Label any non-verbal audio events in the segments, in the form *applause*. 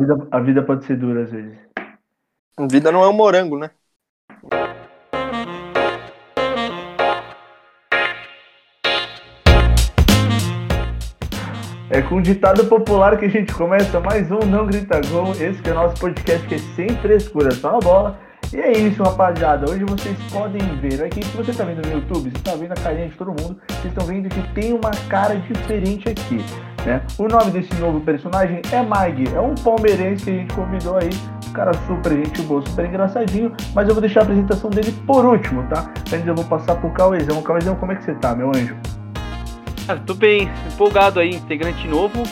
A vida, a vida pode ser dura às vezes. A vida não é um morango, né? É com um ditado popular que a gente começa mais um Não Grita Gol. Esse que é o nosso podcast que é sem frescura, só na bola. E é isso, rapaziada. Hoje vocês podem ver aqui, se você está vendo no YouTube, você está vendo a carinha de todo mundo, vocês estão vendo que tem uma cara diferente aqui. Né? O nome desse novo personagem é Mag, é um palmeirense que a gente convidou aí, um cara super gente boa, super engraçadinho, mas eu vou deixar a apresentação dele por último, tá? Antes eu vou passar pro Cauezão. Cauezão, como é que você tá, meu anjo? Ah, tô bem, empolgado aí, integrante novo.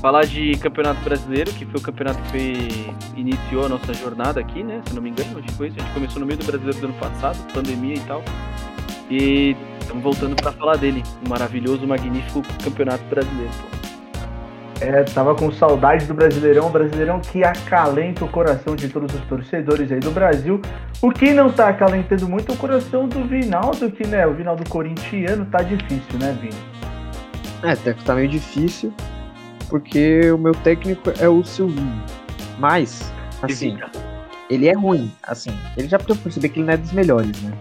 Falar de Campeonato Brasileiro, que foi o campeonato que iniciou a nossa jornada aqui, né? Se não me engano, foi isso. A gente começou no meio do brasileiro do ano passado, pandemia e tal. E estamos voltando para falar dele. Um maravilhoso, magnífico Campeonato Brasileiro. É, tava com saudade do Brasileirão, Brasileirão que acalenta o coração de todos os torcedores aí do Brasil. O que não tá acalentando muito é o coração do Vinaldo, que, né, o Vinaldo corintiano tá difícil, né, Vini? É, tá meio difícil, porque o meu técnico é o Silvinho. Mas, assim, ele é ruim, assim, ele já pode perceber que ele não é dos melhores, né?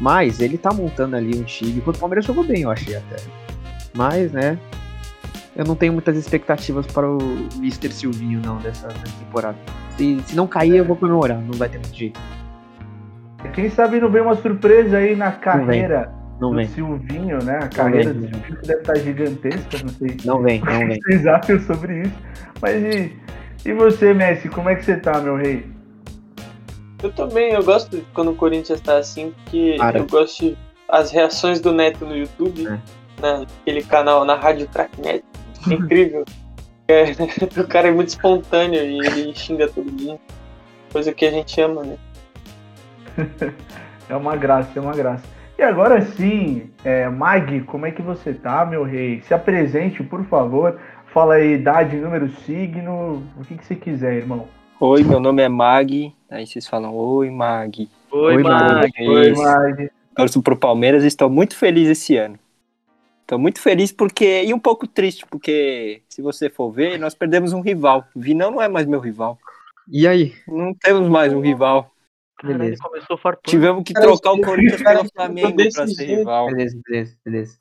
Mas ele tá montando ali um time, enquanto o Palmeiras jogou bem, eu achei até. Mas, né, eu não tenho muitas expectativas para o Mr. Silvinho, não, dessa, dessa temporada. Se, se não cair, eu vou comemorar, não vai ter muito jeito. Quem sabe não vem uma surpresa aí na carreira não do vem. Silvinho, né? A carreira do Silvinho deve estar gigantesca, não sei. Não vem, não vem. *laughs* vocês acham sobre isso. Mas e, e você, Messi, como é que você tá, meu rei? Eu também, eu gosto quando o Corinthians tá assim, porque eu gosto de as reações do Neto no YouTube, É. naquele canal, na Rádio Cracknet. É *laughs* incrível. É, *laughs* o cara é muito espontâneo e ele xinga todo mundo. Coisa que a gente ama, né? *laughs* É uma graça, é uma graça. E agora sim, é, Mag, como é que você tá, meu rei? Se apresente, por favor. Fala aí, idade, número, signo, o que, que você quiser, irmão. Oi, meu nome é Mag. Aí vocês falam, oi, Mag. Oi, Oi, Mag. Oi, Isso. Mag. Torço pro Palmeiras e estou muito feliz esse ano. Estou muito feliz porque. E um pouco triste, porque se você for ver, nós perdemos um rival. Vinão não é mais meu rival. E aí? Não temos mais um rival. Caralho, Beleza. começou farpando. Tivemos que Cara, trocar o Corinthians pelo Flamengo para ser jeito. rival. Beleza, beleza, beleza.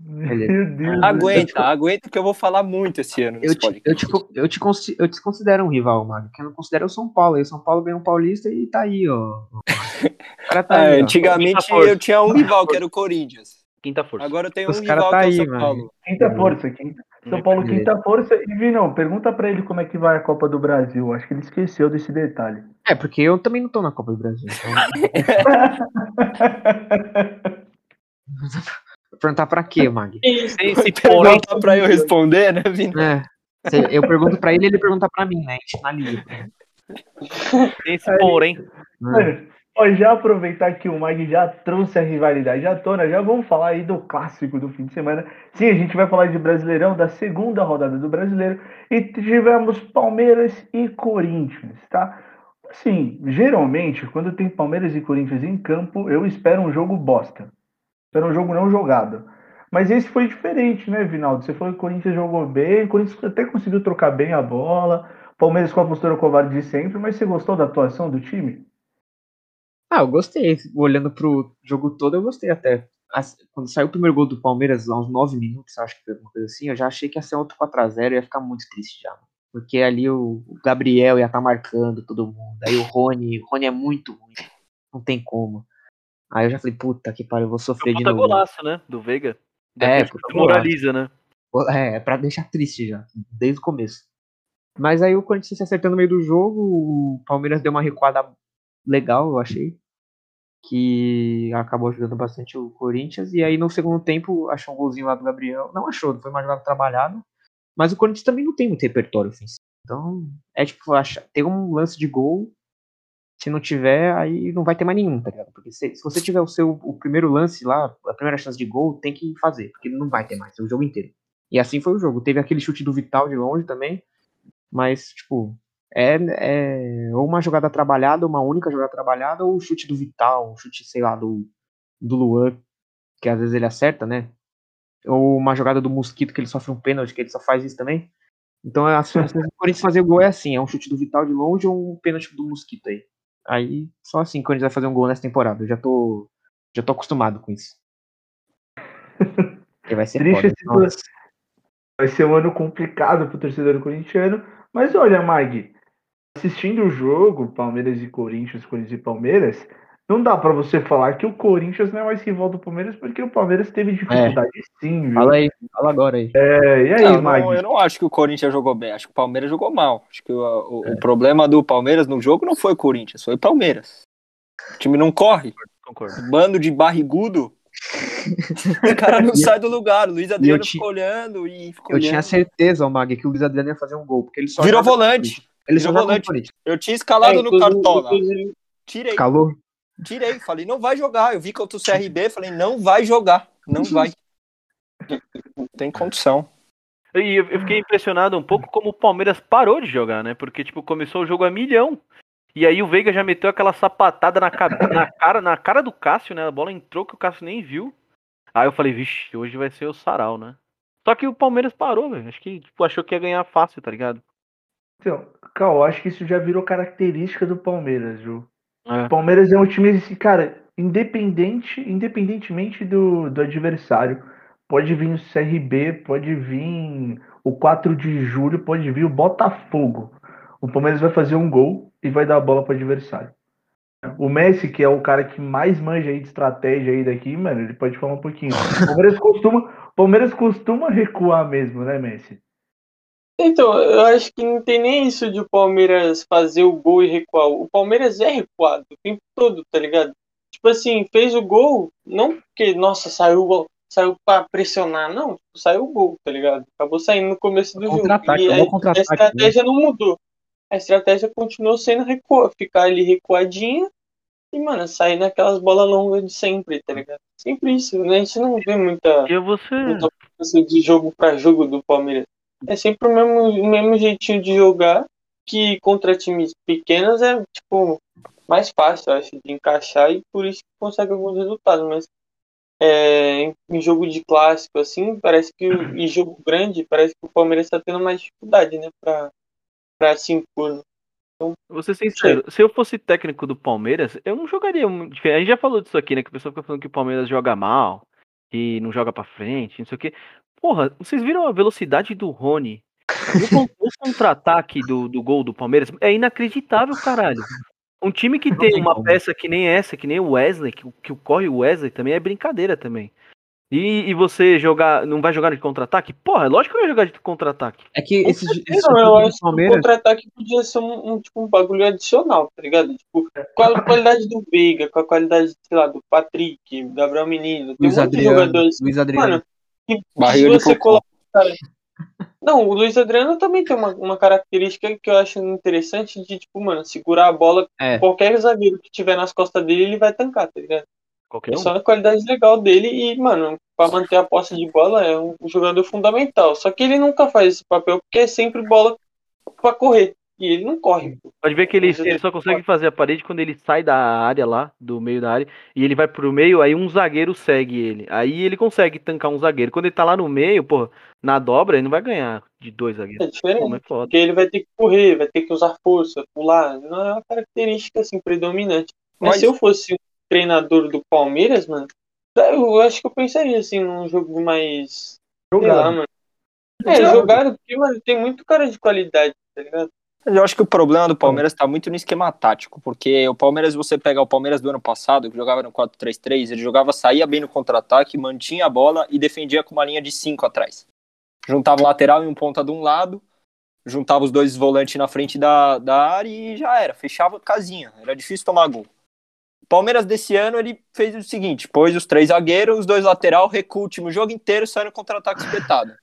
Meu Deus. Aguenta, aguenta que eu vou falar muito esse ano Eu te, eu, te, eu, te, eu te considero um rival, Mag, que eu não considero o São Paulo. E o São Paulo ganhou um paulista e tá aí, ó. Tá Ah, aí, ó. antigamente eu tinha um rival que era o Corinthians. Quinta força. Agora eu tenho Os um rival tá que é o aí, São mano. Paulo. Quinta força, quinta. São Paulo, quinta força. E Vinão, pergunta pra ele como é que vai a Copa do Brasil. Acho que ele esqueceu desse detalhe. É, porque eu também não tô na Copa do Brasil. Então... *laughs* *laughs* Perguntar pra quê, Mag? *laughs* Sem esse porém. Pergunta pra eu responder, né, Vini? É. se- Eu pergunto pra ele ele pergunta pra mim, né? A gente analisa. Sem esse porém. né? Ó, já aproveitar que o Mag já trouxe a rivalidade à tona, já vamos falar aí do clássico do fim de semana. Sim, a gente vai falar de Brasileirão, da segunda rodada do Brasileiro, e tivemos Palmeiras e Corinthians, tá? Assim, geralmente, quando tem Palmeiras e Corinthians em campo, eu espero um jogo bosta. Espero um jogo não jogado. Mas esse foi diferente, né, Vinaldo? Você falou que o Corinthians jogou bem, o Corinthians até conseguiu trocar bem a bola, Palmeiras com a postura covarde de sempre, mas você gostou da atuação do time? Ah, eu gostei. Olhando pro jogo todo, eu gostei até. Quando saiu o primeiro gol do Palmeiras, lá uns 9 minutos, acho que foi alguma coisa assim, eu já achei que ia ser outro 4x0 e ia ficar muito triste já. Porque ali o Gabriel ia estar marcando todo mundo. Aí o Rony, o Rony é muito ruim. Não tem como. Aí eu já falei, puta que pariu, eu vou sofrer de puta novo. golaço, né? Do Veiga. É, moraliza, né? É, é pra deixar triste já, desde o começo. Mas aí o Corinthians se acertando no meio do jogo, o Palmeiras deu uma recuada legal, eu achei. Que acabou ajudando bastante o Corinthians. E aí no segundo tempo achou um golzinho lá do Gabriel. Não achou, não foi uma jogada trabalhada. Mas o Corinthians também não tem muito repertório ofensivo. Então, é tipo, acha, tem um lance de gol. Se não tiver, aí não vai ter mais nenhum, tá ligado? Porque se, se você tiver o seu o primeiro lance lá, a primeira chance de gol, tem que fazer, porque não vai ter mais, é o jogo inteiro. E assim foi o jogo. Teve aquele chute do Vital de longe também, mas, tipo, é, é ou uma jogada trabalhada, uma única jogada trabalhada, ou o chute do Vital, um chute, sei lá, do, do Luan, que às vezes ele acerta, né? Ou uma jogada do Mosquito, que ele sofre um pênalti, que ele só faz isso também. Então a chance do Corinthians fazer o gol é assim, é um chute do Vital de longe ou um pênalti do Mosquito aí. Aí só assim que o Corinthians vai fazer um gol nessa temporada. Eu já tô, já tô acostumado com isso. Vai ser Triste foda. Vai ser um ano complicado pro torcedor corintiano. Mas olha, Mag, assistindo o jogo, Palmeiras e Corinthians, Corinthians e Palmeiras, não dá pra você falar que o Corinthians não é mais rival do Palmeiras, porque o Palmeiras teve dificuldade sim, viu? Fala aí, fala agora aí. É, e aí, Não, Mag? não, eu não acho que o Corinthians jogou bem, acho que o Palmeiras jogou mal. Acho que o, o- o problema do Palmeiras no jogo não foi o Corinthians, foi o Palmeiras. O time não corre, Concordo. bando de barrigudo. o cara não *laughs* sai do lugar. O Luiz Adriano ti- ficou olhando e ficou Eu tinha olhando. certeza, o Mag, que o Luiz Adriano ia fazer um gol, porque ele só Virou volante. Ele Virou volante. Eu tinha escalado É, no Cartola. Tirei, Calor. Tirei. Falei, não vai jogar. Eu vi contra o CRB, falei, não vai jogar. Não vai. Não tem condição. E eu, fiquei impressionado um pouco como o Palmeiras parou de jogar, né? Porque, tipo, começou o jogo a milhão. E aí o Veiga já meteu aquela sapatada na, na cara, na cara do Cássio, né? A bola entrou que o Cássio nem viu. Aí eu falei, vixe, hoje vai ser o sarau, né? Só que o Palmeiras parou, velho. Acho que, tipo, achou que ia ganhar fácil, tá ligado? Então, Cal, eu acho que isso já virou característica do Palmeiras, viu? É. O Palmeiras é um time, assim, cara, independente, independentemente do, do adversário. Pode vir o CRB, pode vir o 4 de julho, pode vir o Botafogo. O Palmeiras vai fazer um gol e vai dar a bola para o adversário. O Messi, que é o cara que mais manja aí de estratégia aí daqui, mano, ele pode falar um pouquinho. O *laughs* Palmeiras costuma, o Palmeiras costuma recuar mesmo, né, Messi? Então, eu acho que não tem nem isso de o Palmeiras fazer o gol e recuar. O Palmeiras é recuado o tempo todo, tá ligado? Tipo assim, fez o gol, não porque, nossa, saiu o gol, saiu pra pressionar, não. Tipo, saiu o gol, tá ligado? Acabou saindo no começo do jogo. E é a, a estratégia não mudou. A estratégia continuou sendo recuar, ficar ali recuadinha e, mano, sair naquelas bolas longas de sempre, tá ligado? Sempre isso, né? A gente não vê muita E você. muita mudança de jogo para jogo do Palmeiras. É sempre o mesmo, o mesmo jeitinho de jogar, que contra times pequenos é, tipo, mais fácil, acho, de encaixar e por isso consegue alguns resultados. Mas é, em, jogo de clássico, assim, parece que, em jogo grande, parece que o Palmeiras está tendo mais dificuldade, né, pra, pra se impor. né? Vou ser sincero, se eu fosse técnico do Palmeiras, eu não jogaria muito diferente. A gente já falou disso aqui, né? Que o pessoal fica falando que o Palmeiras joga mal, que não joga pra frente, não sei o quê. Porra, vocês viram a velocidade do Rony? O, con- *laughs* o contra-ataque do, do gol do Palmeiras é inacreditável, caralho. Um time que tem uma peça que nem essa, que nem o Wesley, que, que corre o Wesley também é brincadeira também. E, e você jogar, não vai jogar de contra-ataque? Porra, é lógico que vai jogar de contra-ataque. É que esse, esse certeza, eu acho do que o Palmeiras. contra-ataque podia ser um, um, tipo, um bagulho adicional, tá ligado? Tipo, com a qualidade do Veiga, com a qualidade, sei lá, do Patrick, do Gabriel Menino, tem Luiz muitos Adriano. jogadores. Luiz Adriano. Mano, que Barriga você Não, o Luiz Adriano também tem uma, uma característica que eu acho interessante de, tipo, mano, segurar a bola. É. Qualquer zagueiro que tiver nas costas dele, ele vai tancar, tá ligado? Qualquer É um. só a qualidade legal dele e, mano, pra manter a posse de bola é um jogador fundamental. Só que ele nunca faz esse papel porque é sempre bola pra correr. E ele não corre. Pode ver que ele, ele só consegue fazer a parede quando ele sai da área lá, do meio da área, e ele vai pro meio, aí um zagueiro segue ele. Aí ele consegue tancar um zagueiro. Quando ele tá lá no meio, pô, na dobra, ele não vai ganhar de dois É zagueiros. Pô, diferente. é. Porque ele vai ter que correr, vai ter que usar força, pular. Não é uma característica assim predominante. Mas, Mas- se eu fosse um treinador do Palmeiras, mano, eu acho que eu pensaria assim num jogo mais. Sei lá, Jogado. mano. É, jogado, porque, mano, tem muito cara de qualidade, tá ligado? Eu acho que o problema do Palmeiras tá muito no esquema tático, porque o Palmeiras, você pega o Palmeiras do ano passado, que jogava no 4-3-3, ele jogava, saía bem no contra-ataque, mantinha a bola e defendia com uma linha de 5 atrás. Juntava o lateral e um ponta de um lado, juntava os dois volantes na frente da, da área e já era, fechava casinha, era difícil tomar gol. O Palmeiras desse ano, ele fez o seguinte, pôs os três zagueiros, os dois lateral, recua o time o jogo inteiro, sai no contra-ataque espetado.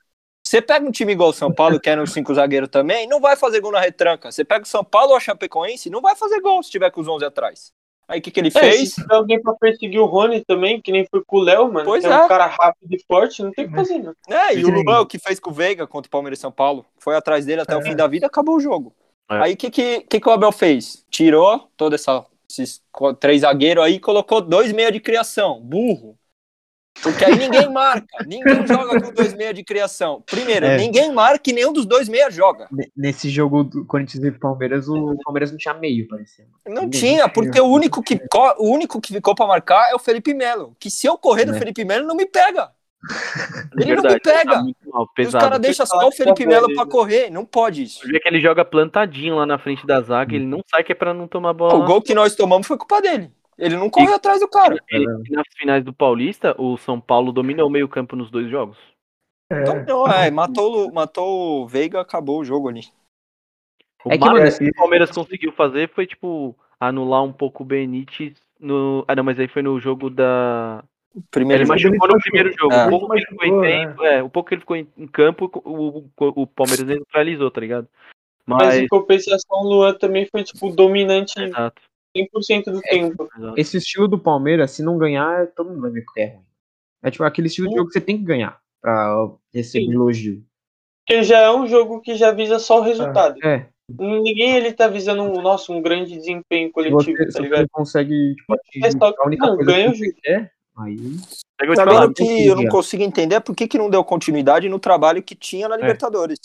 Você pega um time igual o São Paulo, que era um cinco zagueiro também, não vai fazer gol na retranca. Você pega o São Paulo ou a Chapecoense, não vai fazer gol se tiver com os 11 atrás. Aí o que, que ele É, fez? se tiver alguém pra perseguir o Rony também, que nem foi com o Léo, mano, Pois que é é. um cara rápido e forte, não tem o que fazer, não. É, e o. Luan, o que fez com o Veiga contra o Palmeiras e São Paulo, foi atrás dele até o fim da vida, acabou o jogo. É. Aí o que, que, que, que o Abel fez? Tirou toda essa esses três zagueiros aí e colocou dois meia de criação, burro. Porque aí ninguém marca, ninguém joga com dois meia de criação. Primeiro, É. ninguém marca e nenhum dos dois meia joga. Ne- Nesse jogo do Corinthians e Palmeiras, o Palmeiras não tinha meio, parecia. Não Ninguém. tinha, porque o único que o único que ficou pra marcar é o Felipe Melo. Que se eu correr do É. Felipe Melo, não me pega. *laughs* Ele não me Verdade, pega. tá muito mal, E os caras deixam só o Felipe Melo pra correr. Não pode isso. Você vê que ele joga plantadinho lá na frente da zaga, ele não sai que é pra não tomar bola. O gol que nós tomamos foi culpa dele. Ele não correu atrás do cara. Ele- nas finais do Paulista, o São Paulo dominou o meio-campo nos dois jogos. Então, não, é, matou, o- matou o Veiga, acabou o jogo ali. O É que, mano, que o Palmeiras conseguiu fazer foi, tipo, anular um pouco o Benítez no. Ah, não, mas aí foi no jogo da. Primeiro Ele machucou no primeiro jogo. É. O pouco que ele ficou em Machucou, tempo, é, o pouco que ele ficou em em campo, o, o, o Palmeiras neutralizou, tá ligado? Mas Mas. em compensação, o Luan também foi, tipo, dominante Exato. 100% do tempo. exato. Esse estilo do Palmeiras, se não ganhar, todo mundo vai ver que é ruim. É tipo aquele estilo de jogo que você tem que ganhar pra receber Sim. elogio. Porque já é um jogo que já visa só o resultado. É, Ninguém ele tá visando um, nossa, um grande desempenho se coletivo, você, tá ligado? você consegue tipo, atingir É só- a única não, coisa ganha que o você quer, aí... Que eu não consigo entender é por que, que não deu continuidade no trabalho que tinha na Libertadores.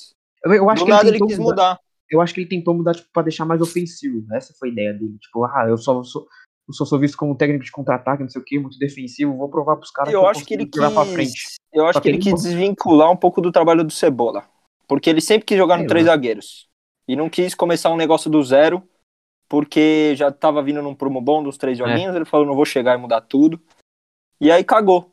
Eu, eu acho Do que nada ele ele quis mudar. mudar. Eu acho que ele tentou mudar tipo, pra deixar mais ofensivo. Essa foi a ideia dele. Tipo, ah, eu só sou, eu só sou visto como técnico de contra-ataque, não sei o que, muito defensivo, vou provar pros caras Eu eu acho que ele jogar pra frente. quis. Eu acho que ele que quis desvincular um pouco do trabalho do Cebola. Porque ele sempre quis jogar no Sei três zagueiros. E não quis começar um negócio do zero, porque já tava vindo num prumo bom dos É. três joguinhos. Ele falou, não vou chegar e mudar tudo. E aí cagou.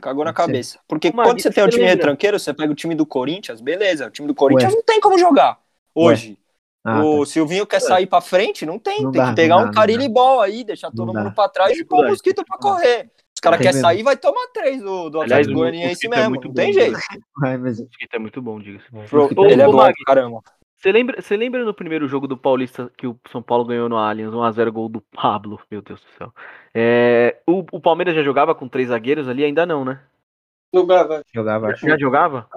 Cagou na cabeça. Porque Magui, quando você tem um time retranqueiro, você pega o time do Corinthians, beleza. O time do Corinthians não tem como jogar hoje. Ah, o tá. Silvinho quer sair pra frente, não tem. Não tem dá, que pegar um dá, não carilho ball aí, deixar todo mundo pra trás e pôr o mosquito pra correr. Os caras querem sair vai tomar três do, do Aliás, Atlético o Goianiense é mesmo. muito não bom, tem né? jeito. *laughs* Ai, mas O Mosquito é muito bom, diga-se. Ô, Ele é bom, Magui, caramba. Você lembra, você lembra no primeiro jogo do Paulista que o São Paulo ganhou no Allianz, 1x0 gol do Pablo? Meu Deus do céu. É, o, o Palmeiras já jogava com três zagueiros ali? Ainda não, né? Jogava. jogava. Já jogava?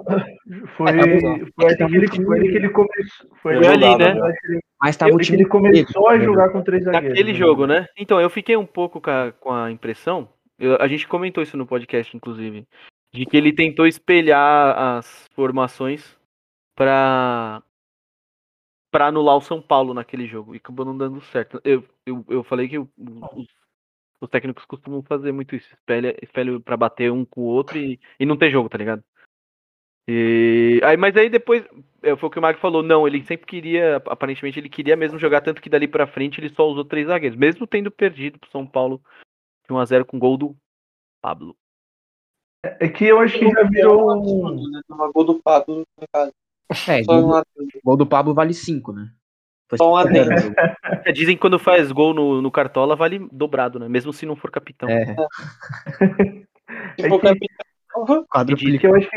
Foi, foi, ali que ele, foi ali que ele começou. Foi Foi ali, né? acho que ele- Mas tava o time ele começou a jogar com três zagueiros. Naquele jogo, né? Então, eu fiquei um pouco com a, com a impressão, eu- a gente comentou isso no podcast, inclusive, de que ele tentou espelhar as formações pra, pra anular o São Paulo naquele jogo, e acabou não dando certo. Eu, eu, eu falei que o- os, os técnicos costumam fazer muito isso, espelha, espelha pra bater um com o outro e, e não ter jogo, tá ligado? E, aí, mas aí depois, é, foi o que o Marco falou, não, ele sempre queria, aparentemente ele queria mesmo jogar, tanto que dali pra frente ele só usou três zagueiros, mesmo tendo perdido pro São Paulo de 1x0 com gol do Pablo. É que eu acho que já virou um. né? Gol do Pablo em casa. É, Só um gol, gol do Pablo vale 5, né? Só um 5 a 0 adendo. *laughs* É, dizem que quando faz gol no, no Cartola vale dobrado, né? Mesmo se não for capitão. É, *laughs* Se for que- capitão, eu acho que,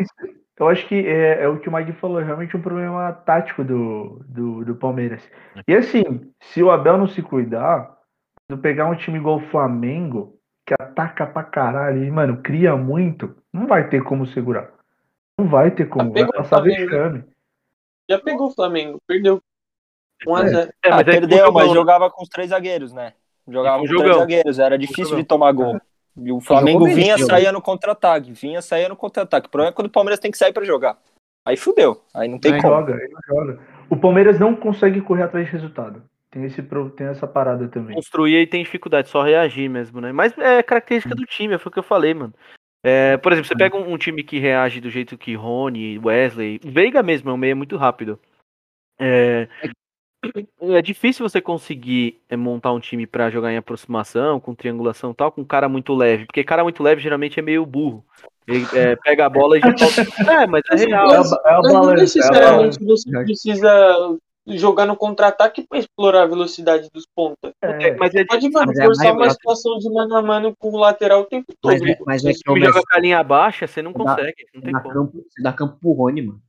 eu acho que é, é o que o Magui falou, é realmente um problema tático do, do, do Palmeiras. E assim, se o Abel não se cuidar, quando pegar um time igual o Flamengo, que ataca pra caralho e, mano, cria muito, não vai ter como segurar. Não vai ter como, vai passar vexame. já pegou o Flamengo, perdeu. 1x0. É, Ah, mas aí perdeu, foi um mas né? jogava com os três zagueiros, né? Jogava com um três zagueiros, era difícil de tomar gol. E o Flamengo bem vinha, saía no contra-ataque, vinha, saía no contra-ataque. O problema é quando o Palmeiras tem que sair pra jogar. Aí fudeu, aí não tem Ele como. joga, ele joga. O Palmeiras não consegue correr atrás de resultado. Tem, esse, tem essa parada também. construir e tem dificuldade, só reagir mesmo, né? Mas é característica do time, foi o que eu falei, mano. É, por exemplo, você pega um, um time que reage do jeito que Rony, Wesley, Veiga mesmo é um meio muito rápido. É, é difícil você conseguir é, montar um time pra jogar em aproximação, com triangulação e tal, com cara muito leve, porque cara muito leve geralmente é meio burro. Ele é, pega a bola e já. *laughs* É, mas é real. É é Mas não. É necessariamente balança. você precisa jogar no contra-ataque pra explorar a velocidade dos pontas. É, Mas é Pode, mano, Mas é forçar mais- uma situação de mano a mano com o lateral o tempo todo. Mas é, mas é o o time joga com a linha baixa, você não Você dá- consegue, não tem dá como. campo, você dá campo pro Rony, mano.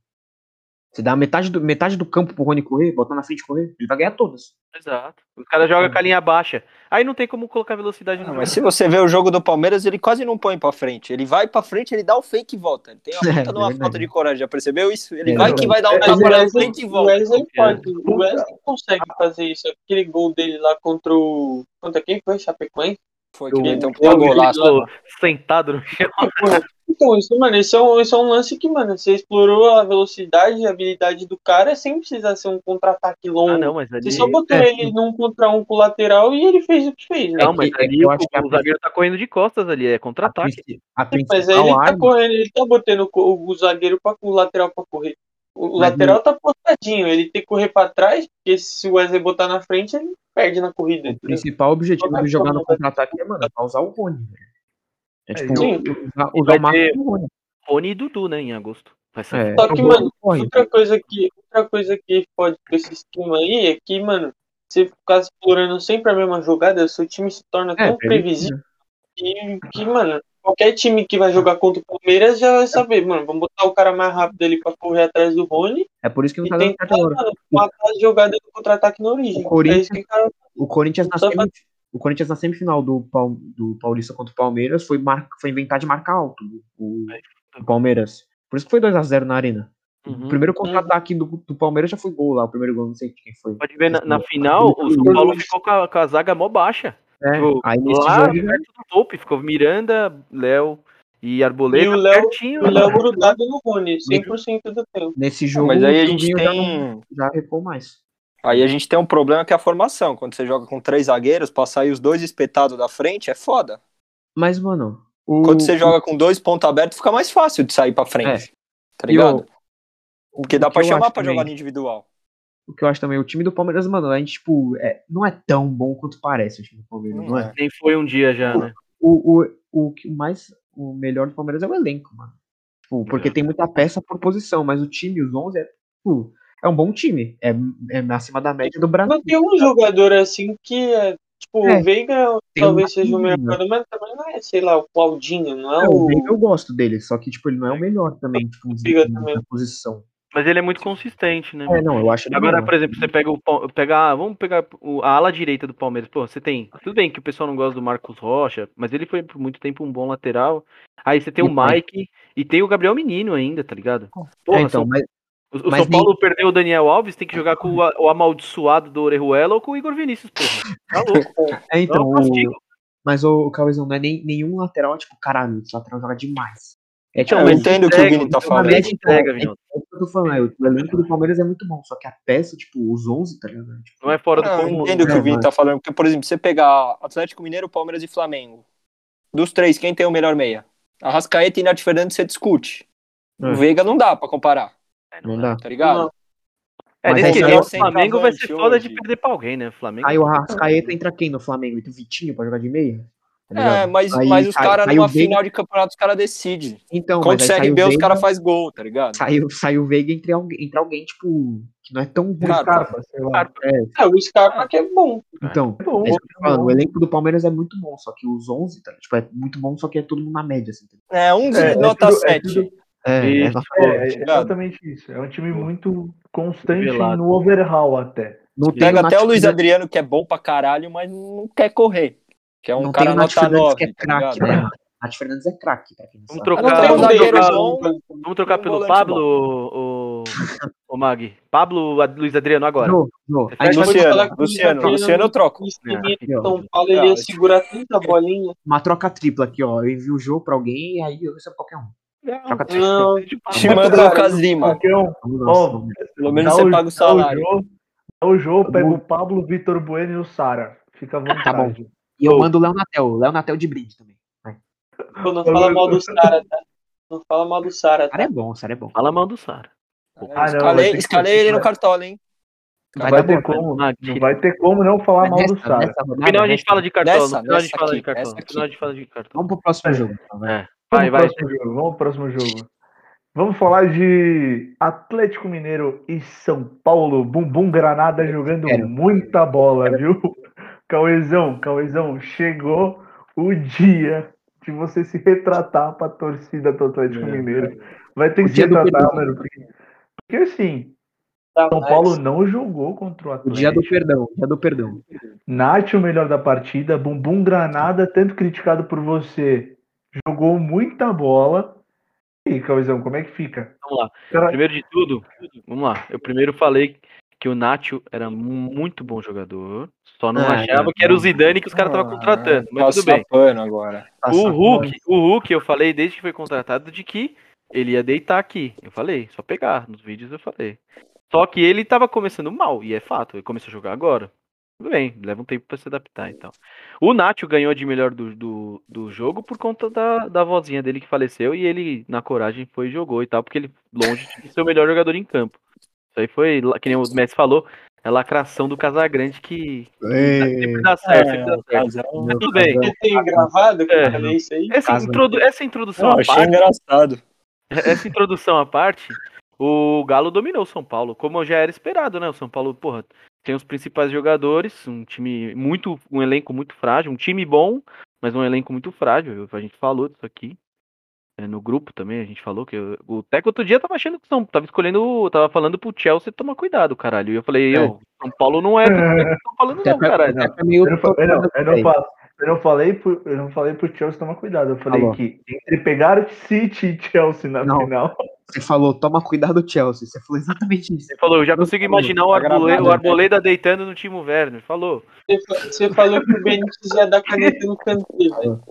Você dá metade do, metade do campo pro Rony correr, botar na frente e correr, ele vai ganhar todas. Exato. Os caras jogam com a linha baixa. Aí não tem como colocar velocidade no Não, jogo. mas se você vê o jogo do Palmeiras, ele quase não põe pra frente. Ele vai pra frente, ele dá o fake e volta. Ele tem uma *laughs* É, puta de uma verdade. falta de coragem, já percebeu isso? Ele É vai que vai dar um tapa o na Wesley, frente e o volta. Wesley Confiante. pode. O Wesley consegue fazer isso. Aquele gol dele lá contra o. Contra quem foi? Chapecoense? Foi que O- meteu um o puta golaço. ficou sentado no chão. *laughs* Então, isso, mano, esse é, um, esse é um lance que, mano, você explorou a velocidade e a habilidade do cara sem precisar ser um contra-ataque longo. Ah, não, mas ali. Você só botou É. ele num contra um com o lateral e ele fez o que fez, né? Não, É mas é ali eu o, acho que a o zagueiro tá correndo de costas ali, é A, contra-ataque. a Mas aí ele tá arma. correndo, ele tá botando o, o zagueiro pra, o lateral pra correr. O Mas lateral tá postadinho, ele tem que correr pra trás, porque se o Wesley botar na frente, ele perde na corrida. O principal objetivo de jogar no contra-ataque é, mano, pausar o Rony. velho. É É, tipo, sim. usar, usar o máximo Rony. Rony e Dudu, né, em agosto. Vai ser. É, Só que, o mano, corre. Outra coisa que, outra coisa que pode com esse esquema aí é que, mano, você ficar explorando sempre a mesma jogada, seu time se torna É, tão previsível que, que, mano, qualquer time que vai jogar contra o Palmeiras já vai saber, mano, vamos botar o cara mais rápido ali pra correr atrás do Rony É por isso que não tá dando certo agora. matar do contra-ataque na origem. O Corinthians- É isso que o cara O Corinthians na, semi- o Corinthians na semifinal do, do Paulista contra o Palmeiras foi, mar- foi inventar de marcar alto o, o Palmeiras. Por isso que foi 2x0 na arena. Uhum. O primeiro contra-ataque do, do Palmeiras já foi gol lá. O primeiro gol, não sei quem foi. Pode ver, na, na final, o São Paulo ficou com a, com a zaga mó baixa. É, Tipo, aí nesse lá jogo, perto do topo, ficou Miranda, Léo e Arboleda E o Léo- pertinho. o Léo grudado no Rony, 100% do tempo. nesse jogo Mas aí a o gente Silvinho já, tem. não, já recuou mais. Aí a gente tem um problema que é a formação. Quando você joga com três zagueiros, pra sair os dois espetados da frente é foda. Mas, mano. O, Quando você joga com dois pontos abertos, fica mais fácil de sair pra frente. Tá e ligado? o- o- Porque o dá que pra chamar pra também- jogar no individual. O que eu acho também, o time do Palmeiras, mano, a gente, tipo, é, não é tão bom quanto parece o time do Palmeiras, não, Não é? é. Nem foi um dia já, né? O, o, o que mais, o melhor do Palmeiras é o elenco, mano. Tipo, porque tem muita peça por posição, mas o time, os 11, é, tipo, é um bom time. É, é acima da média do Brasil. Mas tem um jogador assim que é. Tipo, É. o Veiga talvez seja o melhor jogador, mas também não é, sei lá, o Claudinho, não é É, o o. Veiga eu gosto dele, só que, tipo, ele não é o melhor também, tipo, Veiga na também. posição. Mas ele é muito consistente, né? É, não, eu acho Agora, melhor. por exemplo, você pega o pega, ah, vamos pegar o- a ala direita do Palmeiras. Pô, você tem. Tudo bem que o pessoal não gosta do Marcos Rocha, mas ele foi por muito tempo um bom lateral. Aí você tem E o Mike e tem o Gabriel Menino ainda, tá ligado? Porra, É, então, São- mas, o, o mas São Paulo perdeu o Daniel Alves, tem que jogar com o, o amaldiçoado do Orejuela ou com o Igor Vinícius, porra. Tá louco. é, então, Não, o, mas o, o Cauêzão não é nem, nenhum lateral, tipo, caralho, esse lateral joga demais. É, tipo, eu entendo o que o Vini tá falando. média entrega, é, Vinão. é isso que eu tô falando, é, o elenco do Palmeiras é muito bom, só que a peça, tipo, os 11, tá ligado? Tipo, Não é fora do Não, eu comum. entendo o que É, o Vini tá falando. Porque, por exemplo, você pegar Atlético Mineiro, Palmeiras e Flamengo. Dos três, quem tem o melhor meia? Arrascaeta e Nath Fernandes você discute. É. O Veiga não dá pra comparar, não dá. tá ligado? Não. É, Mas nesse aí o Flamengo vai ser foda de perder pra alguém, né? Flamengo. Aí o Arrascaeta entra quem no Flamengo? Entra o Vitinho pra jogar de meia? Tá É, mas, Aí mas os caras numa final de campeonato, os caras decidem. Então, Contra o CRB, os caras fazem gol, tá ligado? Saiu, saiu o Veiga entre alguém, entre alguém, tipo, que não é tão ruim. Cara, Scarpa, sei lá. É, o Scarpa que é bom. Então, É bom, é é falando, bom. o elenco do Palmeiras é muito bom, só que os 11, tá, tipo, é muito bom, só que é todo mundo na média, assim. tá É, um de É, é nota tudo- é 7. tudo- É, é, nossa, É, é exatamente isso. É um time muito constante Nivelado. no overhaul até. não tem Pega até o Luiz Adriano, que é bom pra caralho, mas não quer correr. Que é um não cara tem o nota Fernandes 9, que é tá craque, ligado? né? Nath Fernandes é craque, pra quem não Vamos trocar- um vamos zagueiro trocar- bom. Vamos trocar Um pelo Pablo, o, o, Mag. Pablo Luiz Adriano agora. Luciano. Luciano, falar que o Luciano, eu troco. São Paulo, ele ia segurar tanta bolinha. uma troca tripla aqui, ó. Eu envio o jogo pra alguém e aí eu recebo qualquer um. Não, Te manda o Lucas Lima. Qualquer. Vamos Ó, lançar, vamos. Pelo menos você paga o salário. Dá o jogo, pega o Pablo, o Vitor Bueno e o Sara. Fica à vontade. Tá bom. E eu mando o Léo Natel, o Léo Natel de brinde também. pô, não fala mal do Sara, tá? Não fala mal do Sara, O tá? cara é bom, o cara é bom. Fala mal do Sara. Ah, não, escalei ter que- escalei ele no cartola, hein? Não Vai ter bom, como. Não vai ter como não falar mal do Sara. No final a gente fala de cartola. No final a gente fala de cartola. No final a gente fala de cartola. Vamos pro próximo jogo. então, vai. É. Vai, Vamos vai. jogo. Vamos pro próximo jogo. Vamos falar de Atlético Mineiro e São Paulo. Bumbum Granada jogando muita bola, viu? Cauezão, Cauezão, chegou o dia de você se retratar pra torcida do Atlético Mineiro. Vai ter que se retratar, mano. Porque, porque assim, Tá, São Paulo não jogou contra o Atlético. dia do perdão, dia do perdão. Nath, o melhor da partida. Bumbum Granada, tanto criticado por você, jogou muita bola. E aí, Cauezão, como é que fica? Vamos lá. Cara, Primeiro de tudo, vamos lá. Eu primeiro falei que o Nacho era mu- muito bom jogador, só não Ah, achava é. que era o Zidane que os caras estavam contratando, mas tudo bem. agora. O Hulk, o Hulk, eu falei desde que foi contratado de que ele ia deitar aqui. Eu falei, só pegar. Nos vídeos eu falei. Só que ele tava começando mal, e é fato, ele começou a jogar agora. Tudo bem, leva um tempo pra se adaptar então. O Nacho ganhou de melhor do, do, do jogo por conta da, da vozinha dele que faleceu e ele, na coragem, foi e jogou e tal, porque ele longe de ser o melhor jogador em campo. Isso aí foi, que nem o Messi falou, é lacração do Casagrande que sempre dá certo, sempre dá certo. Mas tudo bem. Você tem gravado que É. isso aí? Essa, introdu essa introdução Não, à achei parte, engraçado. essa introdução à parte, o Galo dominou o São Paulo, como já era esperado, né? O São Paulo, porra, tem os principais jogadores, um time muito, um elenco muito frágil, um time bom, mas um elenco muito frágil. A gente falou disso aqui. é, no grupo também, a gente falou que o- o Teco outro dia tava achando que São, tava escolhendo, tava falando pro Chelsea tomar cuidado, caralho. E eu falei, É. eu, São Paulo não é *laughs* que vocês estão falando não, caralho. É meio Eu não, eu não- eu não Peraí. fa- eu não falei pro, eu não falei pro Chelsea tomar cuidado. Eu falei Falou. que entre pegar o City e Chelsea na Não. final. Você falou, toma cuidado, Chelsea. Você falou exatamente isso. Você falou, eu já consigo imaginar o, Tá Arboleda, gravado, o né? Arboleda deitando no Timo Werner. Falou. Você fa- Você falou que o Benítez ia dar caneta no canto, velho.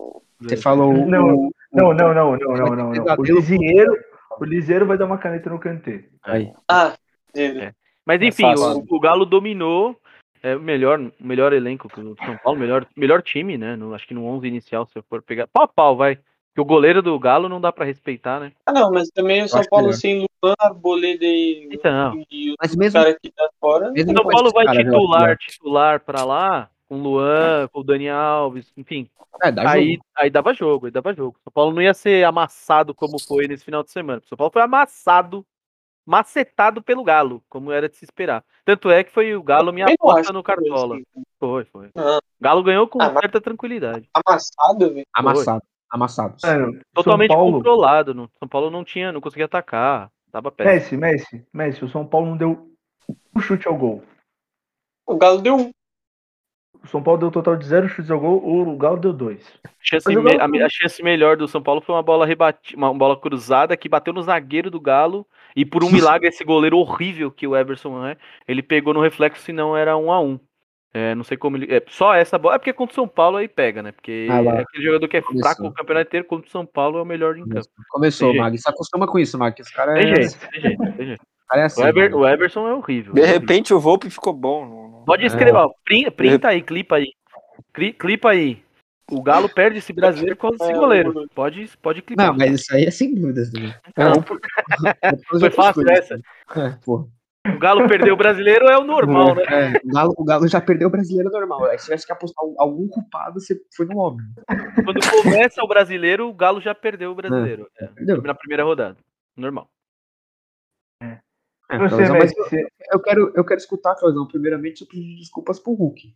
Você falou. o- Não, Não, não, não, não, não, não. não. O. Liseiro, o Liseiro vai dar uma caneta no Kanté. Aí. Ah, Deus. Mas É enfim, fácil. o, o Galo dominou é, o melhor, melhor elenco que o São Paulo, melhor, melhor time, né? No- acho que no 11 inicial, se eu for pegar. Pau pau, vai. Porque o goleiro do Galo não dá pra respeitar, né? Ah, não, mas também o São Paulo melhor. sem Luan, Arboleda e, Então. e o Mas mesmo, cara que tá fora. mesmo O São Paulo vai caras, né, titular, titular pra lá, com o Luan, com o Dani Alves, enfim. É, dá Aí, jogo. aí dava jogo, aí dava jogo. São Paulo não ia ser amassado como foi nesse final de semana. São Paulo foi amassado, macetado pelo Galo, como era de se esperar. Tanto é que foi o Galo minha aposta no foi Cartola. assim. Foi, foi. Não. O Galo ganhou com Ah, mas- certa tranquilidade. Amassado, velho. Amassado. Amassados. Mano, Totalmente Paulo, controlado. No, São Paulo não tinha, não conseguia atacar. Tava péssimo. Messi, Messi, Messi, o São Paulo não deu um chute ao gol. O Galo deu um. O São Paulo deu um total de zero chutes ao gol, o Galo deu dois. Chance me- Galo- a, me- a chance melhor do São Paulo foi uma bola rebati, uma bola cruzada que bateu no zagueiro do Galo e por um milagre esse goleiro horrível que o Everson é, ele pegou no reflexo, senão era um a um. É, não sei como ele. É, só essa bola. É porque contra o São Paulo aí pega, né? Porque Ah é aquele jogador que é Começou. fraco o campeonato inteiro, contra o São Paulo é o melhor em campo. Começou, Mag. Se acostuma com isso, Mag. Esse cara é, Tem jeito, tem jeito, tem jeito. É assim. O, mano. o Everson é horrível. De é horrível. repente o Volpe ficou bom. Pode escrever, ó. Printa, printa aí, clipa aí. Cli- clipa aí. O Galo perde esse brasileiro com esse É, goleiro. Pode, pode clipar. Não, mas isso aí é sem dúvidas. Né? *laughs* Não, Foi fácil essa. É. O Galo perdeu o brasileiro é o normal, né? É, o, Galo, o Galo já perdeu o brasileiro normal. Aí se tivesse que apostar um- algum culpado, você foi no óbvio. Quando começa o brasileiro, o Galo já perdeu o brasileiro. É, Entendeu? na primeira rodada. Normal. É, Clauzão, mas você- eu quero, eu quero escutar, Clauzão. Primeiramente, eu pedir desculpas pro Hulk.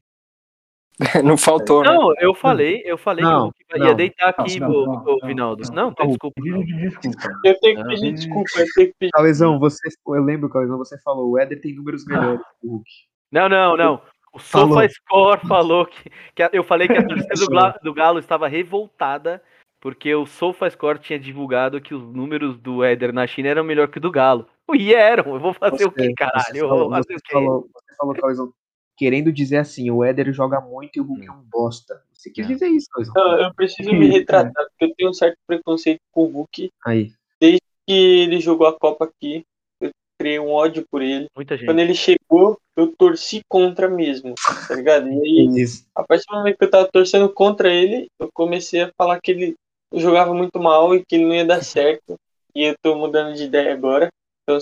*laughs* Não faltou, né? Não, eu falei, eu falei Não, que o Hulk ia não. deitar aqui, Não, não, não, Vinaldo. não, Não, tem não. desculpa. desculpa. Eu tenho que pedir desculpa, eu tenho que pedir. Clauzão, você, eu lembro, Clauzão, você falou, o Éder tem números melhores que o Hulk. Não, não, não. O. SofaScore falou que, que eu falei que a torcida do, *laughs* do Galo estava revoltada porque o SofaScore tinha divulgado que os números do Éder na China eram melhor que o do Galo. *laughs* E eram. Eu vou fazer o quê, caralho? Você Eu falou, vou fazer você o quê? falou, você falou, Clauzão, querendo dizer assim, o Éder joga muito e o Hulk é um bosta. Você quis Não. dizer isso, Clauzão. Não, eu preciso me retratar, porque eu tenho um certo preconceito com o Hulk. Aí. Que ele jogou a Copa aqui, eu criei um ódio por ele. Muita gente. Quando ele chegou, eu torci contra mesmo, tá ligado? E aí, *laughs* Isso. a partir do momento que eu tava torcendo contra ele, eu comecei a falar que ele jogava muito mal e que ele não ia dar certo. E eu tô mudando de ideia agora. Então,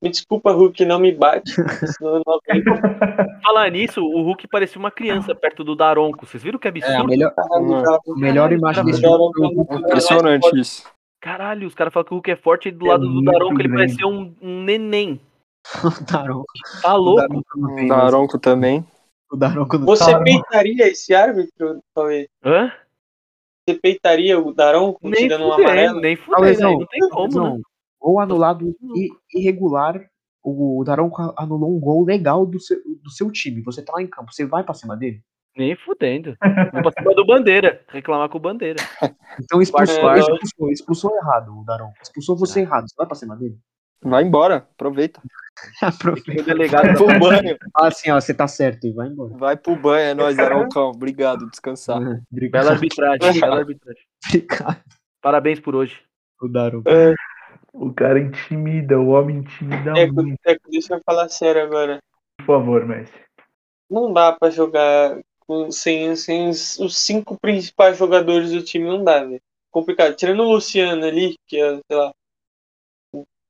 me desculpa, Hulk, não me bate. Não. *laughs* Falar nisso, o Hulk parecia uma criança perto do Daronco. Vocês viram que É, a absurdo? melhor, Caralho, já- a melhor imagem desse jogo o. Impressionante isso. Caralho, os caras falam que o Hulk é forte e do É lado do muito Daronco ele parecia um, um neném. *laughs* O Daronco. Tá O louco. Daronco não tem Daronco também. O Daronco não Você peitaria esse árbitro, Cauê? Hã? Você peitaria o Daronco Nem tirando um fudendo, amarelo? nem Ah. Lesão, aí Não tem como, Lesão, né? Gol anulado irregular. O Daronco anulou um gol legal do seu, do seu time. Você tá lá em campo, você vai pra cima dele? Nem fudendo. Vou pra cima do Bandeira. Reclamar com o Bandeira. Então expulsou, Quarto, expulsou, expulsou errado o Daronco. Expulsou você errado. Você vai pra cima dele? Vai embora, aproveita. *laughs* Aproveita. O delegado Vai pro banho. Fala assim, ó, você tá certo e vai embora. Vai pro banho, é nóis, Araucão. Obrigado, descansar. *laughs* Bela Obrigado. arbitragem, bela arbitragem. Obrigado. Parabéns por hoje. Mudaram. O cara intimida, o homem intimida Teco, muito. Teco, deixa eu falar sério agora. Por favor, Messi. Não dá pra jogar com- sem, sem os cinco principais jogadores do time, não dá, velho. Complicado. Tirando o Luciano ali, que é, sei lá,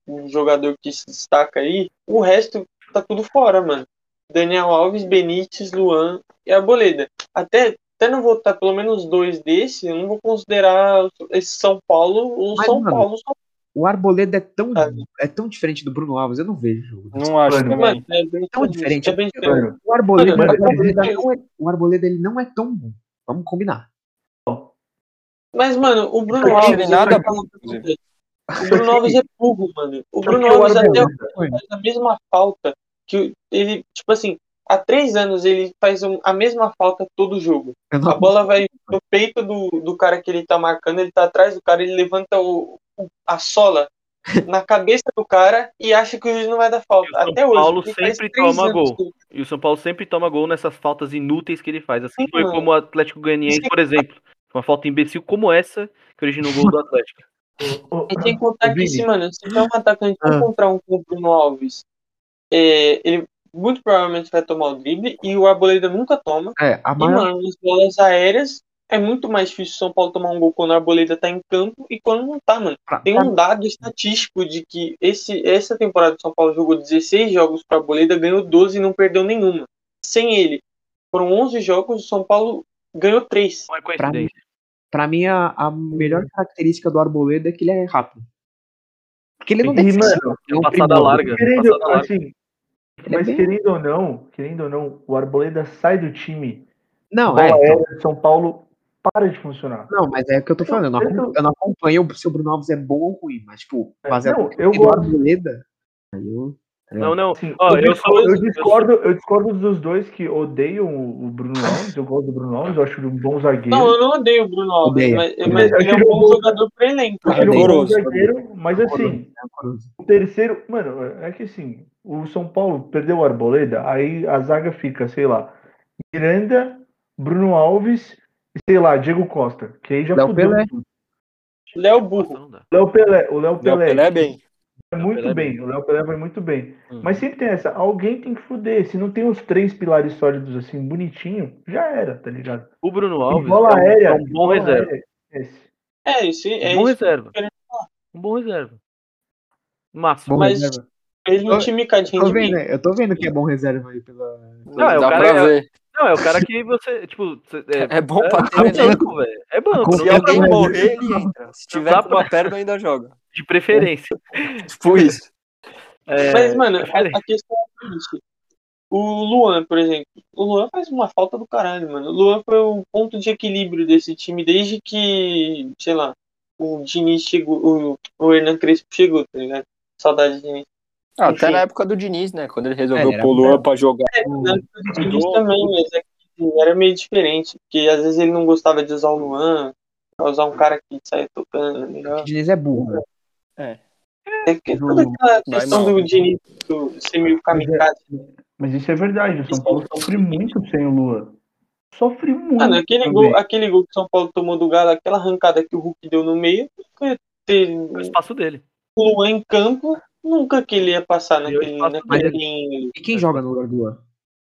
um- jogador que se destaca aí, o resto tá tudo fora, mano. Daniel Alves, Benítez, Luan e Arboleda. Até, até não votar pelo menos dois desses, eu não vou considerar esse São Paulo o Mas, São mano, Paulo. São O Arboleda é tão, Sabe? é tão diferente do Bruno Alves, eu não vejo. Não acho Mano, também. Mano, é bem tão diferente. É O Arboleda, Mano, o Arboleda não é, o Arboleda ele não é tão bom. Vamos combinar. Mas, mano, o Bruno Alves. nada. O Bruno Alves é burro, mano. O Bruno Porque o Alves até faz a mesma falta que ele, tipo assim, há três anos ele faz um- a mesma falta todo jogo. Não- A bola vai no peito do, do cara que ele tá marcando, ele tá atrás do cara, ele levanta o, o- a sola *laughs* na cabeça do cara e acha que o juiz não vai dar falta. E o São Até hoje. Paulo ele faz sempre toma gol. que- E o São Paulo sempre toma gol nessas faltas inúteis que ele faz. Assim Sim, foi mano. como o Atlético Goianiense, por exemplo. Uma falta imbecil como essa que originou o gol do Atlético. E tem que contar que, se, mano, se tiver um atacante Ah. encontrar um com o Bruno Alves, é, ele muito provavelmente vai tomar o drible e o Arboleda nunca toma. É, a E, maior, mano, nas bolas aéreas é muito mais difícil o São Paulo tomar um gol quando a Arboleda tá em campo e quando não tá, mano. pra- Tem um dado estatístico de que esse, essa temporada do São Paulo jogou 16 jogos pra Arboleda, ganhou 12 e não perdeu nenhuma. Sem ele, foram 11 jogos, o São Paulo ganhou 3. Não é coincidência. Pra mim, a, a melhor característica do Arboleda é que ele é rápido. Porque ele não E, tem mano, É uma passada larga. Querendo, Passada larga. assim, Ele é mas bem- querendo ou não, querendo ou não, o Arboleda sai do time, Não, é. então, São Paulo para de funcionar. não, mas é o que eu tô falando. Eu não, acompanho- eu não acompanho se o Bruno Alves é bom ou ruim, mas, tipo, baseado Não, eu gosto. Arboleda. Aí eu. Não, não. Ó, eu, eu sou- eu, discordo, eu discordo dos dois que odeiam o Bruno *laughs* Alves. Eu gosto do Bruno Alves, eu acho ele um bom zagueiro. Não, eu não odeio o Bruno Alves, Odeia. mas, mas ele é um bom jogador pro elenco. Eu acho ele um bom zagueiro, mas assim, É o terceiro. Mano, é que assim, o São Paulo perdeu o Arboleda, aí a zaga fica, sei lá, Miranda, Bruno Alves e sei lá, Diego Costa. Que aí já Léo fudeu Pelé. tudo. Léo Burro. Não dá. Léo Pelé, o Léo Léo Pelé, Pelé é bem. Muito Pelé é bem. O Léo Pelé vai muito bem. Hum. Mas sempre tem essa, alguém tem que fuder. Se não tem os três pilares sólidos assim, bonitinho, já era, tá ligado? O Bruno Alves bola é um, aérea, é um bom reserva. aérea, esse. É, isso, é Um bom reserva. Um bom reserva. Máximo. Mas- reserva. Ele não time de Tô vendo? Eu tô vendo que é bom reserva aí pela. Não, é o Dá cara- pra ver. Não, é o cara que você, tipo, é, É bom é, pra é ter, né? banco, velho. É banco, Se alguém morrer, ele entra. Se tiver com uma perna, ainda joga. De preferência. *laughs* Tipo isso. É, Mas, mano, a, a questão é a seguinte. O Luan, por exemplo. O Luan faz uma falta do caralho, mano. O Luan foi o ponto de equilíbrio desse time desde que, sei lá, o Diniz chegou, o, o Hernan Crespo chegou, tá ligado? Saudade de Diniz. Ah, até na época do Diniz, né? Quando ele resolveu É, pôr o Luan pra jogar. É, na época do Diniz também, mas é que era meio diferente. Porque às vezes ele não gostava de usar o Luan, pra usar um cara que saia tocando, melhor. O Diniz é burro, É que toda aquela questão do Diniz do ser meio kamikaze. Mas isso é verdade, o São Paulo sofre muito sem o Luan. Sofre muito. Mano, aquele também. gol, aquele gol que o São Paulo tomou do Galo, aquela arrancada que o Hulk deu no meio, nunca ter o espaço dele. o Luan em campo, nunca que ele ia passar naquele, naquele E quem joga no lugar do Luan?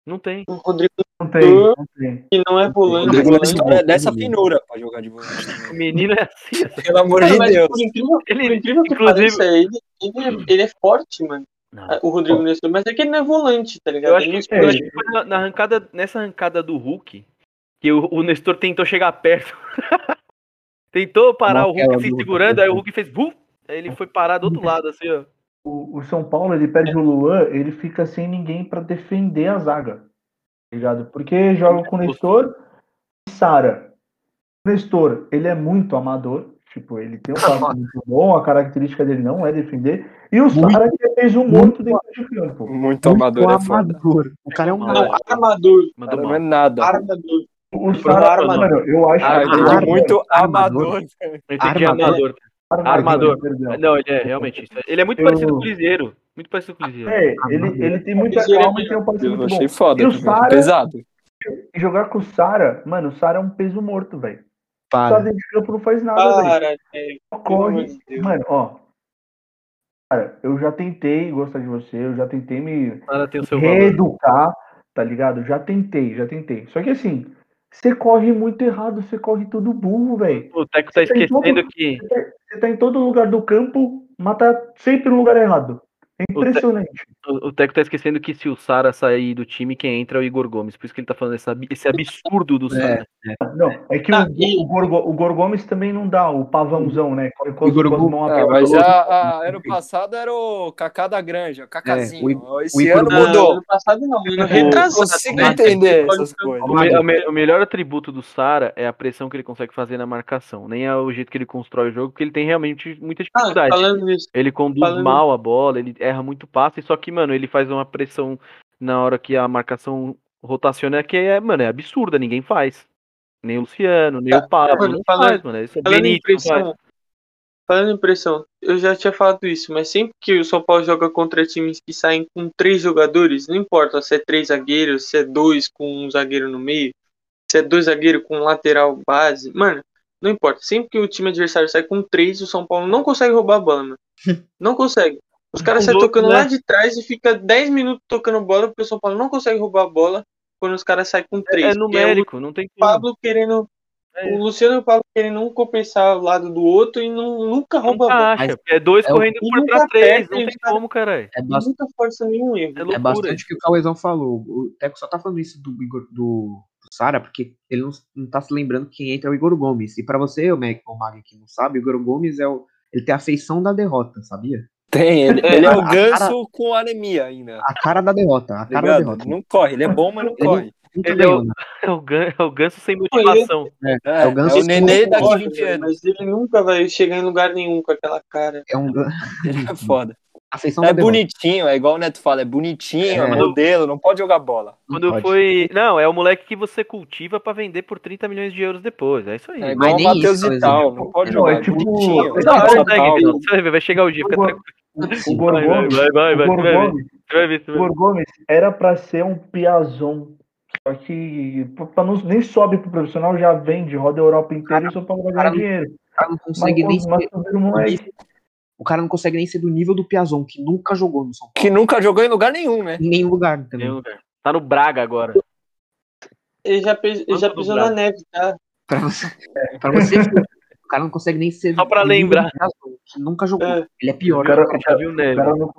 Não tem. o Rodrigo Não tem, não tem. que não é volante. Nestor é dessa finura pra jogar de volante. O menino é assim. assim. Pelo amor de mas Deus. por incrível, por Ele, incrível que inclusive- pareça, ele, ele, é, ele é forte, mano. Não. O Rodrigo Nestor, mas é que ele não é volante, tá ligado? Eu acho, que, não eu acho que foi na, na arrancada, nessa arrancada do Hulk que o, o Nestor tentou chegar perto. *laughs* tentou parar o Hulk se do- segurando, aí o Hulk fez. Bum! Aí ele foi parar do outro lado, assim, ó. O, o São Paulo, ele perde o Luan, ele fica sem ninguém pra defender a zaga. Ligado? Porque joga com o Nestor e Sara. O Nestor, ele é muito amador. Tipo, ele tem um *laughs* passe muito bom, a característica dele não é defender. E o Muito- Sara que fez um morto dentro de campo. Muito amador é foda. amador. O cara é um Não, é. armador. Mandou Cara, não é nada. Armador. O Sara, eu acho Ah, que Armador. muito Armador. amador. Eu entendi Armador. amador. Armador. Não, ele é realmente isso. Ele é muito Eu- parecido com o Cruzeiro. Muito parecido com o Cruzeiro. É, ele, ele tem muita ele é calma e tem um passe muito bom. achei foda. E o. Sara- Pesado. Jogar com o Sara, mano, o Sara é um peso morto, velho. Para. dentro de campo não faz nada, velho. Só corre. Mano, ó. Cara, eu já tentei gostar de você, eu já tentei me O cara tem o seu valor. reeducar, tá ligado? Já tentei, já tentei. Só que assim, você corre muito errado, você corre tudo burro, velho. O Teco tá esquecendo todo- que. Você tá em todo lugar do campo, mas tá sempre no lugar errado. É impressionante. O o Teco tá esquecendo que se o Sara sair do time, quem entra é o Igor Gomes. Por isso que ele tá falando esse, ab- esse absurdo do Sara. Não, é que Ah, o, e- o, o Gor Gomes também não dá, o pavãozão, né? Com Igor com as Gomes- mãos Ah, abertas. mas a, a- ano passado era o Kaká da Granja, o Cacazinho. É, o- Esse ano Não, mudou. ano passado não, ano Não retrasado. consigo né? entender essas coisas. O, me- o me- o melhor atributo do Sara é a pressão que ele consegue fazer na marcação. Nem é o jeito que ele constrói o jogo, porque ele tem realmente muita Ah, dificuldade. falando nisso, Ele conduz falando- mal a bola, ele erra muito passe, só que, mano, ele faz uma pressão na hora que a marcação rotaciona que é, mano, é absurda, ninguém faz. Nem o Luciano, nem Tá, o Pablo, mano, não falando- faz, mano. Isso é falando em Benito, falando em pressão, eu já tinha falado isso, mas sempre que o São Paulo joga contra times que saem com três jogadores, não importa se é três zagueiros, se é dois com um zagueiro no meio, se é dois zagueiros com um lateral base, mano, não importa. Sempre que o time adversário sai com três, o São Paulo não consegue roubar a bola, mano. *laughs* Não consegue. Os caras saem tocando né? lá de trás e fica 10 minutos tocando bola, porque o São Paulo não consegue roubar a bola quando os caras saem com três. É, é o numérico, não tem como. Pablo querendo. É. O Luciano e o Pablo querendo um compensar o lado do outro e não, nunca rouba a Nunca bola. acha, é dois é correndo por pra três, não tem como, caralho. É, Nunca força nenhum erro. É é bastante o que o Cauezão falou. O Teco só tá falando isso do Igor, do, do Sara, porque ele não, não tá se lembrando que quem entra é o Igor Gomes. E pra você, o Mac, o Mag que não sabe, o Igor Gomes é o. Ele tem a feição da derrota, sabia? Tem, ele, ele é o ganso com anemia ainda. A cara da derrota. A tá cara da ligado? derrota. Não corre, ele é bom, mas não Ele- corre. Ele é o- né? É o, gan, é o ganso sem motivação. É, é o ganso é o nenê daqui corre, 20 velho, anos. Mas ele nunca vai chegar em lugar nenhum com aquela cara. É um. Ele é foda. É da bonitinho, é igual o Neto fala, é bonitinho, é, É. modelo, não pode jogar bola. Não Quando pode. foi. Não, é o moleque que você cultiva pra vender por 30 milhões de euros depois. É isso aí. É Não, igual o nem Matheus Vital, Cauê. não pode Não, jogar. é tipo- bonitinho. Não, não, Não. Vidal. Você vai chegar o dia, fica O tranquilo. O Gor Vai, vai, Gomes, vai, vai, o vai, Gor vai ver. Gomes, Você vai ver, você o vai ver. Gor Gomes era pra ser um piazão. Só que pra- não, nem sobe pro profissional, já vende, roda a Europa inteira e só pra ganhar dinheiro. O cara não Mas, consegue nem mas ser. subiram o cara não consegue nem ser do nível do Piazon, que nunca jogou no São Paulo. Que nunca jogou em lugar nenhum, né? Em nenhum lugar, Nenhum entendeu? lugar. Tá no Braga agora. Ele já, ele já pisou na neve, tá? Pra você, pra você o cara não consegue nem ser. Só pra lembrar. nunca jogou. É. Ele é pior. O cara- Já viu O neve. cara não-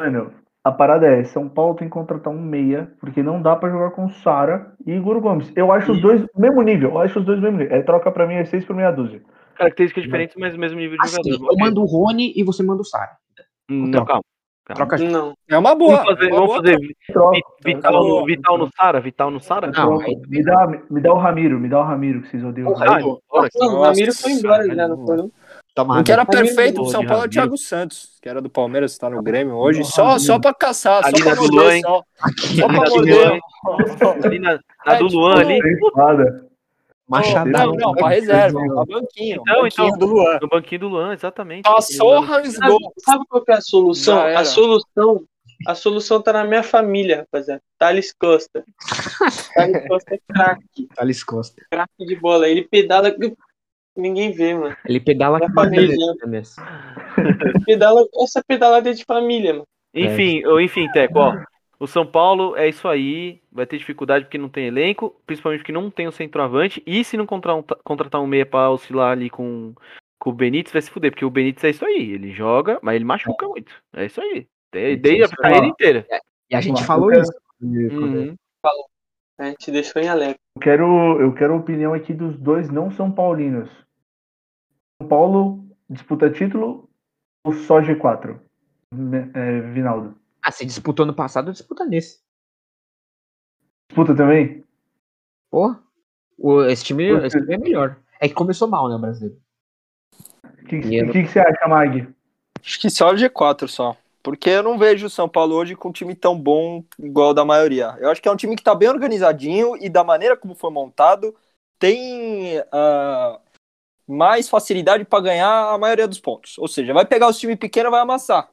Mano, a parada é, São Paulo tem que contratar um meia, porque não dá pra jogar com Sara e Igor Gomes. Eu acho os dois mesmo nível, eu acho os dois mesmo nível. É troca pra mim é 6 por meia dúzia. Características diferentes, mas o mesmo nível de Assim, jogador. eu mando o Rony e você manda o Sara. Não, troca. calma. Troca. Não. É uma boa. Vamos fazer, uma vamos boa fazer Troca. Vital, boa. no, Vital no Sara? Vital no Sara? Não, Troca. me, dá, me dá o Ramiro, me dá o Ramiro, que vocês odeiam. o Ramiro. o Ramiro foi embora já, não foi? O que era perfeito pro São Paulo é o. Thiago Santos, que era do Palmeiras, tá no Grêmio hoje, Nossa, só, só pra caçar, só Ali pra na do morder, Luan, só, aqui, só pra morder. Luan. Ali na, na É, do tipo, Luan ali, Espada. Machadão. Não, não, pra reserva, pra banquinho, Então, banquinho então. do Luan. no banquinho do Luan, exatamente. Passou, rasgou. Sabe, sabe qual que é a solução? A solução, a solução tá na minha família, rapaziada. Thales Costa. *laughs* Thales Costa é craque, Thales Costa. craque de bola. Ele pedala. Ninguém vê, mano. Ele pedala Da com família. Pedala, essa pedalada é de família, mano. Enfim, ou enfim, Teco, ó. O São Paulo é isso aí. Vai ter dificuldade porque não tem elenco, principalmente porque não tem o centroavante. E se não contratar um, meia pra oscilar ali com, com o Benítez, vai se fuder, porque o Benítez é isso aí. Ele joga, mas ele machuca muito. É isso aí. Tem- Desde a Sim, carreira inteira. E a gente falou isso. Uhum. A gente deixou em alerta. Eu quero, eu quero a opinião aqui dos dois não São Paulinos. São Paulo disputa título ou só G4? Né, É, Vinaldo. Ah, se disputou no passado, disputa nesse. Disputa também? Pô, o, esse, time, esse time é melhor. É que começou mal, né, o brasileiro? O que, que, que você acha, Mag? Acho que só o G4 só. Porque eu não vejo o São Paulo hoje com um time tão bom igual o da maioria. Eu acho que é um time que tá bem organizadinho e da maneira como foi montado, tem ah, mais facilidade pra ganhar a maioria dos pontos. Ou seja, vai pegar os times pequenos e vai amassar.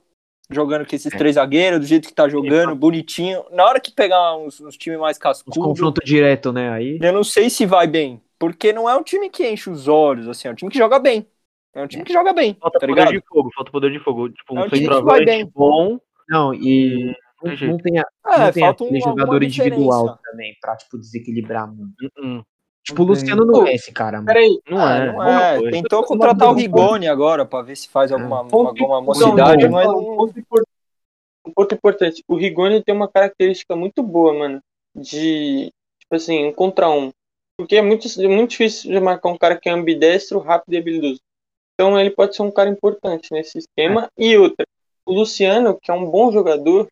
Jogando com esses É. três zagueiros, do jeito que tá jogando, bonitinho. Na hora que pegar uns, uns times mais Os cascudos, confronto direto, né? Aí. eu não sei se vai bem. Porque não é um time que enche os olhos, assim, é um time que joga bem. É um time que joga bem, Falta tá poder ligado? de fogo, falta poder de fogo. Tipo, É um um time que vai centroavante bem. bom. Não, e Não não, tem a- É, não tem falta um, jogador individual também pra, tipo, desequilibrar muito. Hum, Tipo, o Luciano tem. não é esse cara, mano. Peraí, Não Ah, é. não é. foi. Tentou contratar o Rigoni agora pra ver se faz alguma, ponto- alguma não, mocidade, não, mas um ponto impor- um ponto importante. O Rigoni tem uma característica muito boa, mano. De, tipo assim, um contra um. Porque é muito, é muito difícil de marcar um cara que é ambidestro, rápido e habilidoso. Então ele pode ser um cara importante nesse esquema. E outra, o Luciano, que é um bom jogador,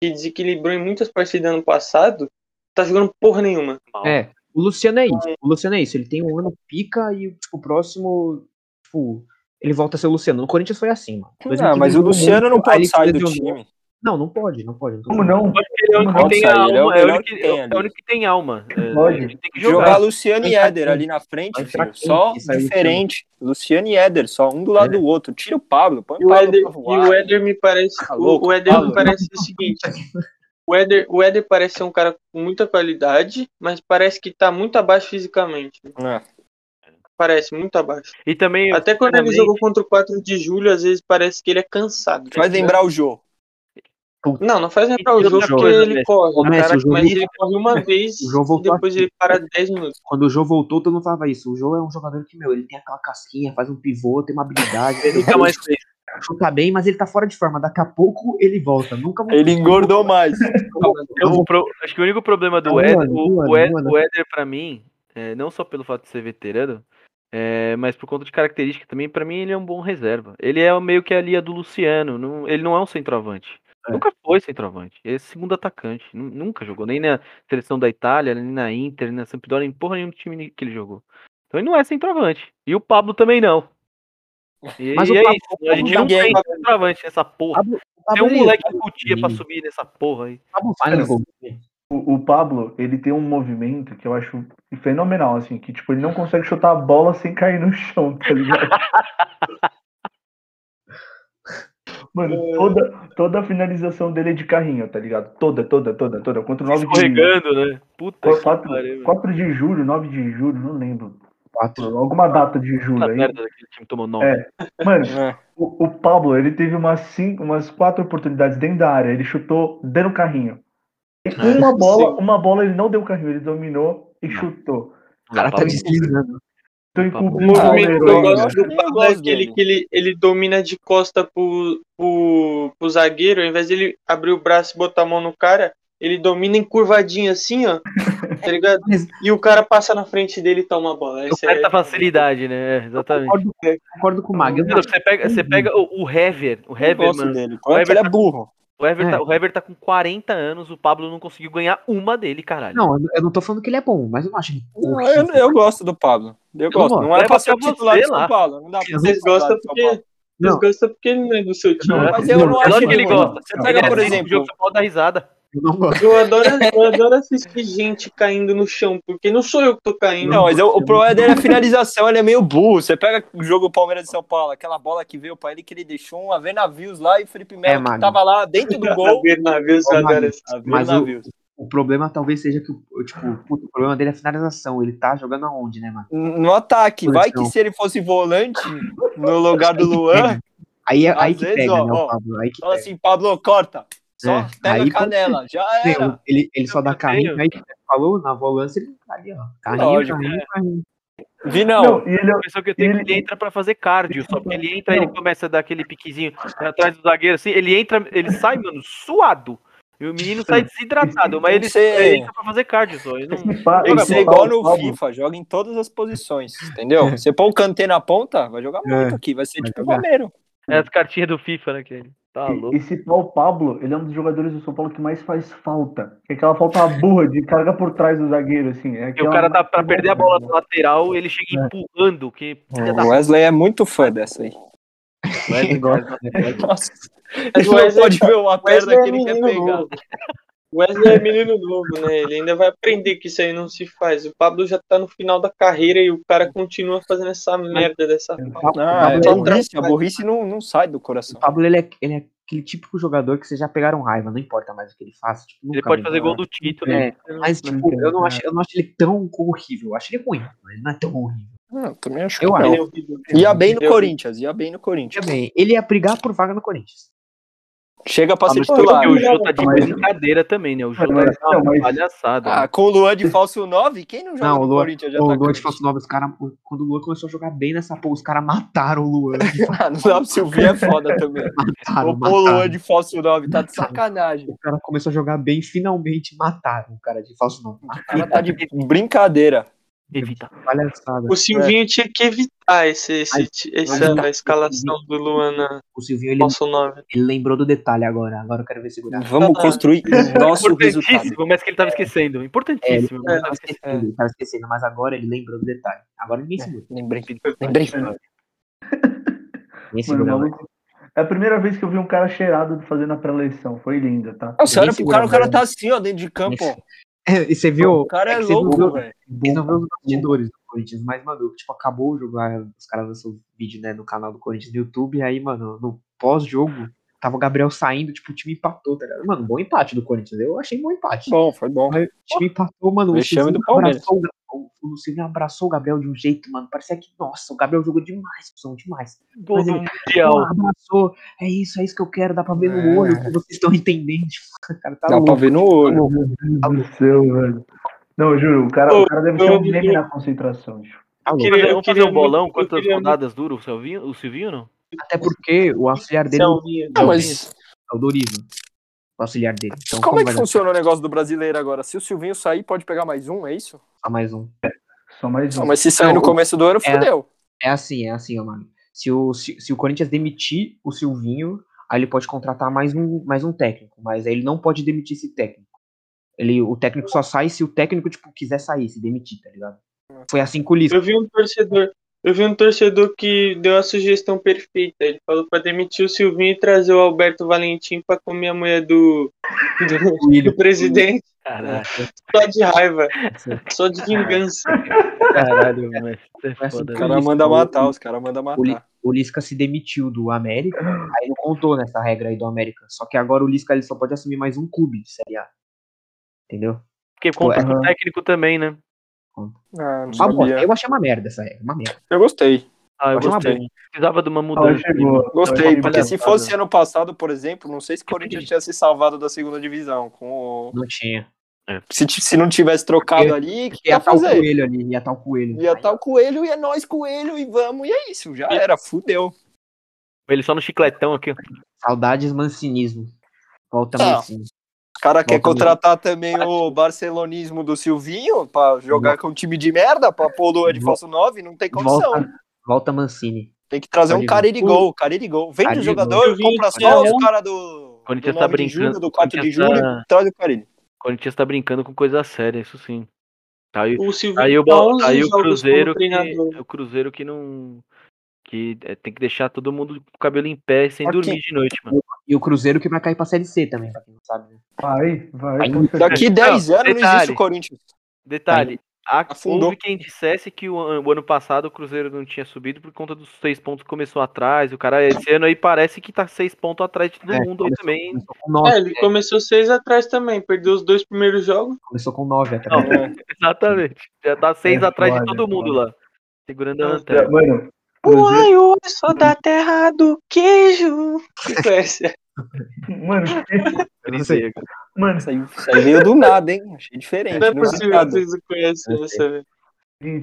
que desequilibrou em muitas partidas ano passado, tá jogando porra nenhuma. Mal. É, o Luciano é isso. O Luciano é isso. Ele tem um ano pica e, tipo, o próximo, tipo, ele volta a ser o Luciano. No Corinthians foi assim, mano. Não, mas o 2021 Luciano não aí pode sair do time. Não, não pode, não pode. não Como não? Ele é o único Não que tem alma, é o único que tem alma. Pode. tem que Jogar jogar. Luciano e entrar Éder ali na frente, filho. Só diferente. Luciano e Éder, só um do lado É. do outro. Tira o Pablo, põe E o Pablo e voar. o Éder me parece. Tá o- Éder me parece o seguinte. *laughs* O Éder, o Éder parece ser um cara com muita qualidade, mas parece que tá muito abaixo fisicamente. É. Parece muito abaixo. E também. Até quando ele sinceramente, jogou contra o 4 de julho, às vezes parece que ele é cansado. Faz lembrar o Jô. Não, não faz lembrar o jogo porque ele Messi. corre. Cara, o jogo- mas ele corre uma *laughs* vez O jogo e voltou depois aqui. ele para 10 minutos. Quando o Jô voltou, todo mundo falava isso. O Jô é um jogador que, meu, ele tem aquela casquinha, faz um pivô, tem uma habilidade. Ele nunca mais fez. Chuta bem, mas ele tá fora de forma. Daqui a pouco ele volta. Nunca Ele engordou mais. *laughs* Eu- pro- acho que o único problema do Éder, ano, o, o ano, Éder, ano. o Éder pra mim, é, não só pelo fato de ser veterano, é, mas por conta de característica também, pra mim ele é um bom reserva. Ele é meio que a linha do Luciano, não- ele não é um centroavante. É. Nunca foi centroavante. Ele é segundo atacante. nu- Nunca jogou, nem na seleção da Itália, nem na Inter, nem na Sampdoria, nem porra nenhum time que ele jogou. Então ele não é centroavante. E o Pablo também não. E, Mas e o é Pablo- isso. A gente não ninguém- tem centroavante nessa porra. Tem um ele- moleque que putia pra subir nessa porra aí. o. O, Pablo, ele tem um movimento que eu acho fenomenal, assim, que tipo, ele não consegue chutar a bola sem cair no chão, tá ligado? *laughs* Mano, toda, toda a finalização dele é de carrinho, tá ligado? Toda, toda, toda, toda. Contra o 9 de Escorregando, né? Puta que 4, pariu. velho. 4 de julho, 9 de julho, não lembro. Quatro. Alguma data de julho aí. merda daquele time tomou nove. É. Mano, É. o, o Pablo, ele teve umas, cinco, umas quatro oportunidades dentro da área. Ele chutou dando carrinho. E uma bola, uma bola ele não deu carrinho, ele dominou e Não. chutou. O cara tá Pablo- deslizando. Então, Pablo- O encobriu o movimento que eu gosto né? do Pablo é aquele dele. que ele, ele domina de costa pro, pro, pro zagueiro, ao invés de ele abrir o braço e botar a mão no cara, ele domina encurvadinho assim, ó. Tá ligado? E o cara passa na frente dele e toma a bola. O Esse cara é- tá facilidade, né? É, exatamente. Concordo, concordo com o Mag. Eu não Mano, Você pega, você pega o, o Hever, o Eu Hever, mano. dele. O Hever ele é tá- burro. O Hever, É. tá, o Hever tá com 40 anos, o Pablo não conseguiu ganhar uma dele, caralho. Não, eu- eu não tô falando que ele é bom, mas eu não acho ele Não, eu, eu gosto do Pablo. Eu gosto. gosto. Não é pra ser o titular de São lá. Paulo. Não dá pra ser Vocês gostam porque. Vocês Não. gostam porque ele não é do seu time. Não, Mas eu não É acho que ele gosta. Você Ele pega, por assiste o exemplo, jogo da risada. Eu não gosto. Eu adoro, eu adoro assistir gente caindo no chão, porque não sou eu que tô caindo. Não, mas eu- o problema dele é a finalização, ele é meio burro. Você pega o jogo Palmeiras de São Paulo, aquela bola que veio pra ele, que ele deixou um a ver navios lá e o Felipe Melo É, que tava lá dentro do *laughs* gol. Ver navios, adoro ver Mas o- navios. O problema talvez seja que o, tipo, puto, o problema dele é a finalização. Ele tá jogando aonde, né, mano? No ataque, vai que se ele fosse volante no lugar do Luan, Aí, é- aí Às que vezes, pega, ó, né, ó, o Pablo? Aí que fala pega. assim, Pablo, corta. Só É, pega aí a canela, já era. Ele, ele só dá carrinho, aí que falou, na volância ele tá ali, ó. Carrinho, Lógico, carrinho, carrinho. Vi não. Não, e ele é A impressão que eu tenho é que ele entra pra fazer cardio, só porque ele entra, ele começa a dar aquele piquezinho atrás do zagueiro, assim, ele entra, ele sai, mano, suado. E o menino sai desidratado, mas ele, que ser- ele entra pra fazer cardio só. Ele não... Tem que ser igual no Pablo- FIFA, joga em todas as posições, entendeu? Você põe o Kanté na ponta, vai jogar muito É, aqui, vai ser vai tipo o. Palmeiro. É as cartinhas do FIFA, né, que ele tá louco. Esse Paulo Pablo, ele é um dos jogadores do São Paulo que mais faz falta. Que é aquela falta burra de carga por trás do zagueiro, assim. É Porque o cara tá pra perder a bola na lateral, ele chega empurrando, que O Wesley é muito fã dessa aí. Wesley *laughs* gosta, faz- Nossa, Mas o Wesley- pode ver uma perna é que ele quer pegar. O Wesley é menino novo, né? Ele ainda vai aprender que isso aí não se faz. O Pablo já tá no final da carreira e o cara continua fazendo essa merda dessa falta. Ah, é Pablo- burrice, a burrice não, não sai do O coração. Pablo, ele é, ele é aquele típico jogador que vocês já pegaram raiva, não importa mais o que ele faça. Tipo, Ele pode fazer gol do título. É, mas, Não tipo, eu não, acho, eu não acho ele tão horrível. Eu acho ele ruim, mas ele não é tão horrível. Não, eu também acho Eu que acho. Ele é não. horrível. Ia bem no Corinthians, ia bem no Corinthians. Veja bem, ele ia brigar por vaga no Corinthians. Chega pra Ah, ser titular. porque o Jô tá de brincadeira também, né? O Jô Mas- tá mas- palhaçada. Ah, com o Luan de falso 9, quem não joga Não, o Luan- Corinthians de O Luan de Falso Nova, os cara, quando o Luan começou a jogar bem nessa porra, os caras mataram o Luan. *laughs* Ah, não pro Silvinho é foda também. Mataram, o Luan mataram. de falso 9 tá de sacanagem. O cara começou a jogar bem, finalmente mataram o cara de Falso Nova. O cara tá de brincadeira. Evita. Palhaçada. O Silvinho tinha que evitar esse, esse, essa escalação do Luan na O Silvinho, ele, falso 9. ele lembrou do detalhe agora. Agora eu quero ver segurar. Vamos construir o *laughs* nosso resultado. Importantíssimo, mas que ele tava esquecendo. Importantíssimo. É, mas tava esquecendo. Ele tava esquecendo, mas agora ele lembrou do detalhe. Agora ninguém segura. Lembrei. Lembrei. *laughs* Ninguém segura. É a primeira vez que eu vi um cara cheirado fazendo a pré-eleição. Foi linda, tá? Sério, Ninguém pro cara, o cara tá assim, ó, dentro de campo. É, *laughs* e você viu? O cara é não louco, viu- velho. Vocês não viu os bastidores do Corinthians, mas, mano, tipo, acabou o jogo, os caras lançam vídeo, né, no canal do Corinthians no YouTube, e aí, mano, no pós-jogo, tava o Gabriel saindo, tipo, o time empatou, tá ligado? Mano, bom empate do Corinthians, eu achei bom empate. Bom, foi bom. O time empatou, mano, o Silvinho do Palmeiras. O o abraçou o Gabriel de um jeito, mano, parecia que, nossa, o Gabriel jogou demais, são demais. Gol Mas ele- Mundial. Abraçou, é isso, é isso que eu quero, dá pra ver no É. olho, que vocês estão entendendo. O *laughs* cara tá Dá louco. pra ver no olho. Do céu, velho. Não, eu juro, o cara, o cara deve ser um meme na concentração. Tá louco. queria- Vamos fazer um bolão? muito- eu Quantas queria rodadas dura o Silvinho, o Silvinho não? Até porque o auxiliar dele. Não, mas é o Dorival. O auxiliar dele. Então, como é que funciona o negócio do brasileiro agora? Se o Silvinho sair, pode pegar mais um, é isso? só mais um? Só mais Não, um. mas se sair Não, no começo do ano, é- fudeu. É assim, é assim, ó, mano. Se o, se, se o Corinthians demitir o Silvinho, aí ele pode contratar mais um, mais um técnico. Mas aí ele não pode demitir esse técnico. Ele, o técnico só sai se o técnico, tipo, quiser sair, se demitir, tá ligado? Foi assim com o Lisca. Eu vi um torcedor. Eu vi um torcedor que deu a sugestão perfeita. Ele falou pra demitir o Silvinho e trazer o Alberto Valentim pra comer a mulher do, do, *laughs* do presidente. Caraca, Só de raiva. Só de vingança. caralho, mas isso é Foi assim foda. Os que caras Lisca- mandam o- matar, os caras mandam O, matar. o Lisca se demitiu do América, aí não contou nessa regra aí do América. Só que agora o Lisca ele só pode assumir mais um clube de Série A. Entendeu? Porque conta com o técnico também, né? Ah, não Ah, bom, sabia. eu achei uma merda essa regra, uma merda. Eu gostei. Ah, eu uma gostei. Precisava de uma Ah, mudança. chegou. Gostei, porque se fosse ano passado, por exemplo, não sei se o Corinthians tinha se salvado da segunda divisão. Com o... Não tinha. se, t- se não tivesse trocado ali, o que Ia estar o fazer? coelho ali, ia estar o coelho. Ia estar o coelho, ia nós coelho, e vamos, e é isso, já era, fudeu. Ele só no chicletão aqui. ó. Saudades mancinismo. Volta Ah. Mancini. O cara quer contratar também o barcelonismo do Silvinho pra jogar com um time de merda, pra pôr o Lua de falso 9, não tem condição. Volta, volta Mancini. Tem que trazer um cara de gol, cara de gol. Vende o jogador, compra só os caras do, Corinthians 9 tá de julho, brincando, do 4 de julho, tá- traz o Carilho. O Corinthians tá brincando com coisa séria, isso sim. Tá aí, O Silvinho tá aí o, tá Bo- 11 aí o Cruzeiro que, treinador. o Cruzeiro que não que é, tem que deixar todo mundo com o cabelo em pé sem Aqui. dormir de noite, mano. E o Cruzeiro que vai cair pra Série C também, pra quem não sabe. né? Vai, vai. Daqui 10 anos não detalhe. existe o Corinthians. Detalhe, Afundou. houve quem dissesse que o, o ano passado o Cruzeiro não tinha subido por conta dos seis pontos que começou atrás. O cara esse ano aí parece que tá seis pontos atrás de todo É, mundo começou- também. Começou com 9, É, ele começou seis atrás também. Perdeu os dois primeiros jogos. começou com 9 até. Não, *laughs* Exatamente. Já tá seis É atrás de todo é mundo lá. Segurando a Nossa, lanterna. Mano, Cruzeiro, eu sou da terra do queijo. *laughs* Que conhece? Mano, que- mano, Isso aí, isso aí veio do nada, hein? Achei diferente. Não é não possível que vocês não conhecem essa, velho.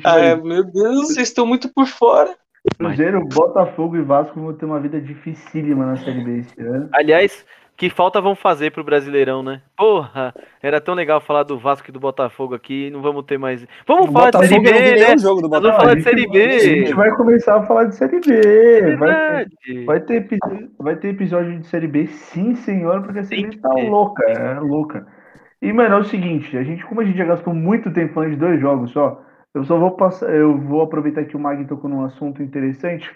Ah, é, meu Deus, vocês estão muito por fora. Cruzeiro, Botafogo e Vasco vão ter uma vida dificílima na Série B esse ano. Aliás, que falta vão fazer pro Brasileirão, né? Porra, era tão legal falar do Vasco e do Botafogo aqui, não vamos ter mais. Vamos O falar de Botafogo Série não vi B, né? jogo do vamos falar de Série B. A gente vai começar a falar de Série B. Vai ter, vai ter, epi- vai ter episódio de Série B, sim, senhor, porque a Série B tá louca, é louca. E, mano, é o seguinte, a gente, como a gente já gastou muito tempo falando de dois jogos só, eu só vou passar, eu vou aproveitar que o Mag tocou num assunto interessante,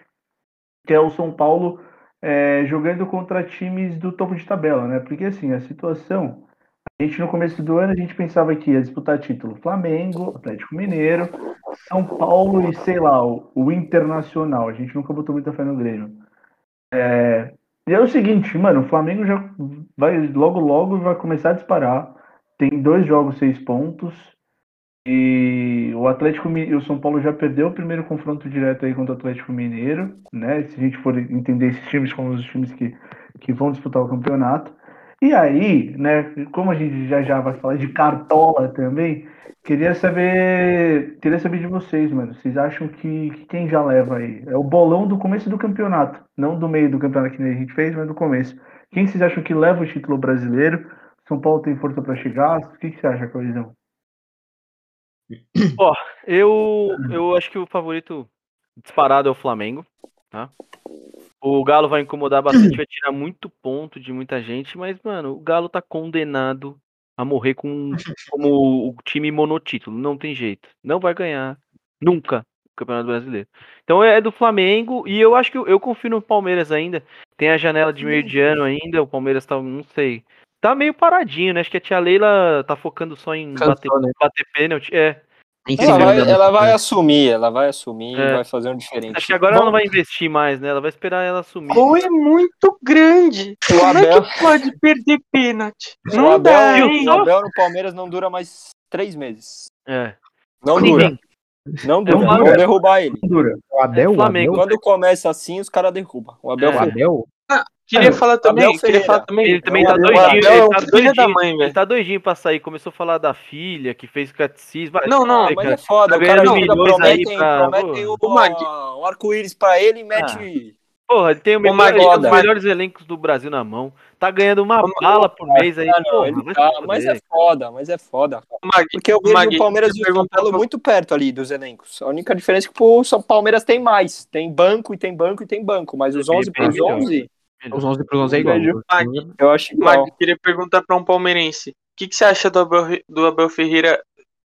que é o São Paulo é, jogando contra times do topo de tabela, né? Porque assim, a situação A gente no começo do ano a gente pensava que ia disputar título Flamengo, Atlético Mineiro, São Paulo e sei lá, o, o Internacional. A gente nunca botou muita fé no Grêmio. É, e é o seguinte, mano, o Flamengo já vai logo logo vai começar a disparar. Tem dois jogos, seis pontos. E o Atlético Mi- e o São Paulo já perdeu o primeiro confronto direto aí contra o Atlético Mineiro, né? Se a gente for entender esses times como os times que, que vão disputar o campeonato. E aí, né, como a gente já já vai falar de cartola também, queria saber, queria saber de vocês, mano. Vocês acham que, que quem já leva aí? É o bolão do começo do campeonato, não do meio do campeonato que a gente fez, mas do começo. Quem vocês acham que leva o título brasileiro? São Paulo tem força para chegar? O que, que você acha, Colisão? Eu, eu acho que o favorito disparado é o Flamengo, tá? O Galo vai incomodar bastante, vai tirar muito ponto de muita gente, mas, mano, o Galo tá condenado a morrer com como o time monotítulo. Não tem jeito. Não vai ganhar nunca o Campeonato Brasileiro. Então é do Flamengo e eu acho que eu, eu confio no Palmeiras ainda. Tem a janela de meio de ano ainda, o Palmeiras tá, não sei. Tá meio paradinho, né? Acho que a tia Leila tá focando só em Cansou, bater, né? bater pênalti. É. Ela vai, ela vai assumir, ela vai assumir É. e vai fazer um diferente. Acho que agora ela não vai investir mais, né? Ela vai esperar ela assumir. Gol é muito grande. O Como é Abel, que pode perder pênalti? o Não dá, Abel, hein? o Abel no Palmeiras não dura mais três meses. É. Não Ninguém. dura. Não dura. Não Vão dura. derrubar ele. Dura. O Abel, o Flamengo. Abel, Quando começa assim, os caras derrubam. O Abel É. o Abel, Queria falar também, Abel queria falar também. Ele também tá doidinho, é ele tá da mãe, ele velho. tá doidinho pra sair. Começou a falar da filha que fez catecismo. Não, não, Mas é foda, Tá o cara aí prometem, pra- prometem o, arco-íris pra ele e mete. Porra, ele tem o melhor, Mag, ele tem os foda. melhores elencos do Brasil na mão. Tá ganhando uma bala por mês aí. Ah, não, porra, tá, mas é foda, mas é foda. Mag, Porque eu vejo Mag, o Palmeiras e o São Paulo muito perto ali dos elencos. A única diferença é que o São Palmeiras tem mais. Tem banco e tem banco e tem banco. Mas os Bem 11 pros melhor. 11, os 11 para 11 é igual. Vejo. Mag, eu acho igual. Mag, queria perguntar pra um palmeirense. O que, que você acha do Abel, do Abel Ferreira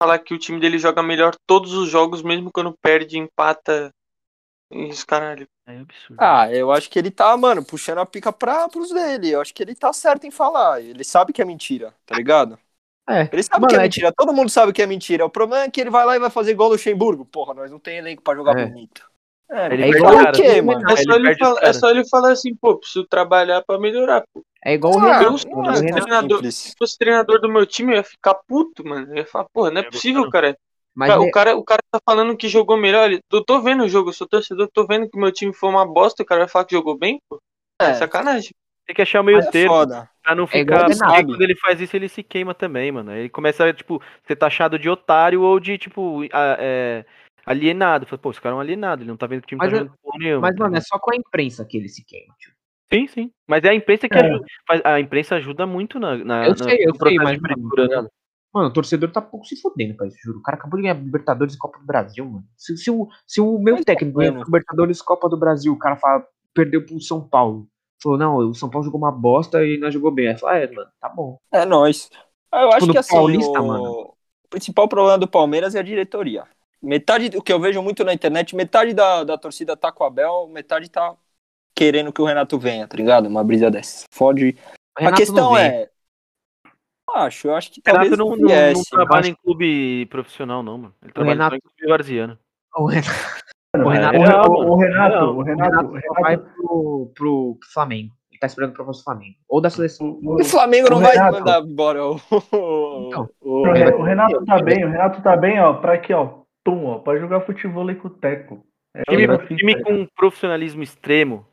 falar que o time dele joga melhor todos os jogos, mesmo quando perde, empata e os caralho? É absurdo. Ah, eu acho que ele tá, mano, puxando a pica pra, pros dele. Eu acho que ele tá certo em falar. Ele sabe que é mentira, tá ligado? É. Ele sabe Mano, que é é mentira. Todo mundo sabe que é mentira. O problema é que ele vai lá e vai fazer igual no Luxemburgo. Porra, nós não tem elenco pra jogar É. bonito. É, Ele é igual o quê, mano? É só, ele falar, é só ele falar assim, pô, preciso trabalhar pra melhorar. Pô. É igual o Ah, Renato. O é Renato- treinador. Se fosse treinador do meu time, eu ia ficar puto, mano. Eu ia falar, porra, não é Eu possível, cara. Mas Cara, é- o, cara, o cara tá falando que jogou melhor. Ele- Eu tô vendo o jogo, eu sou torcedor, tô vendo que o meu time foi uma bosta. O cara vai falar que jogou bem, pô. É, É, sacanagem. Tem que achar o meio é termo foda. pra não É igual ficar. porque quando ele faz isso, ele se queima também, mano. Aí Ele começa a, tipo, ser taxado de otário ou de, tipo, a- é, alienado. Fala, Pô, esse cara é um alienado, ele não tá vendo que o time Mas tá jogando porra nenhuma. mas, mano, é só com a imprensa que ele se queima, tio. Sim, sim. Mas é a imprensa que É. ajuda. A imprensa ajuda muito na, na, Eu sei, eu sei, mas, mano, né? Mano, o torcedor tá pouco se fodendo pra isso, juro. O cara acabou de ganhar Libertadores e Copa do Brasil, mano. Se, se o, se o meu Mas técnico tá ganha vendo. Libertadores e Copa do Brasil, o cara fala, perdeu pro São Paulo. Falou, não, o São Paulo jogou uma bosta e nós jogou bem. Aí fala, ah, é, mano, tá bom. É nóis. Eu acho no que assim, Paulista, o... mano. o principal problema do Palmeiras é a diretoria. Metade do que eu vejo muito na internet, metade da, da torcida tá com o Abel, metade tá querendo que o Renato venha, tá ligado? Uma brisa dessa. Fode. O A questão é. Acho, eu acho que O Renato talvez não, não não, trabalha acho- em clube profissional, não, mano. Ele trabalha Renato- em clube varziano. O Renato, O Renato- o, É, o- o Renato, o o Renato, o vai pro, pro Flamengo. Ele tá esperando a proposta do Flamengo. Ou da seleção. o- O Flamengo não O vai Renato- mandar embora o. Então, o- o Re- o Renato tá bem, o Renato tá bem, ó, pra aqui, ó, pra jogar futebol aí com o Teco. É, Time, time com profissionalismo extremo.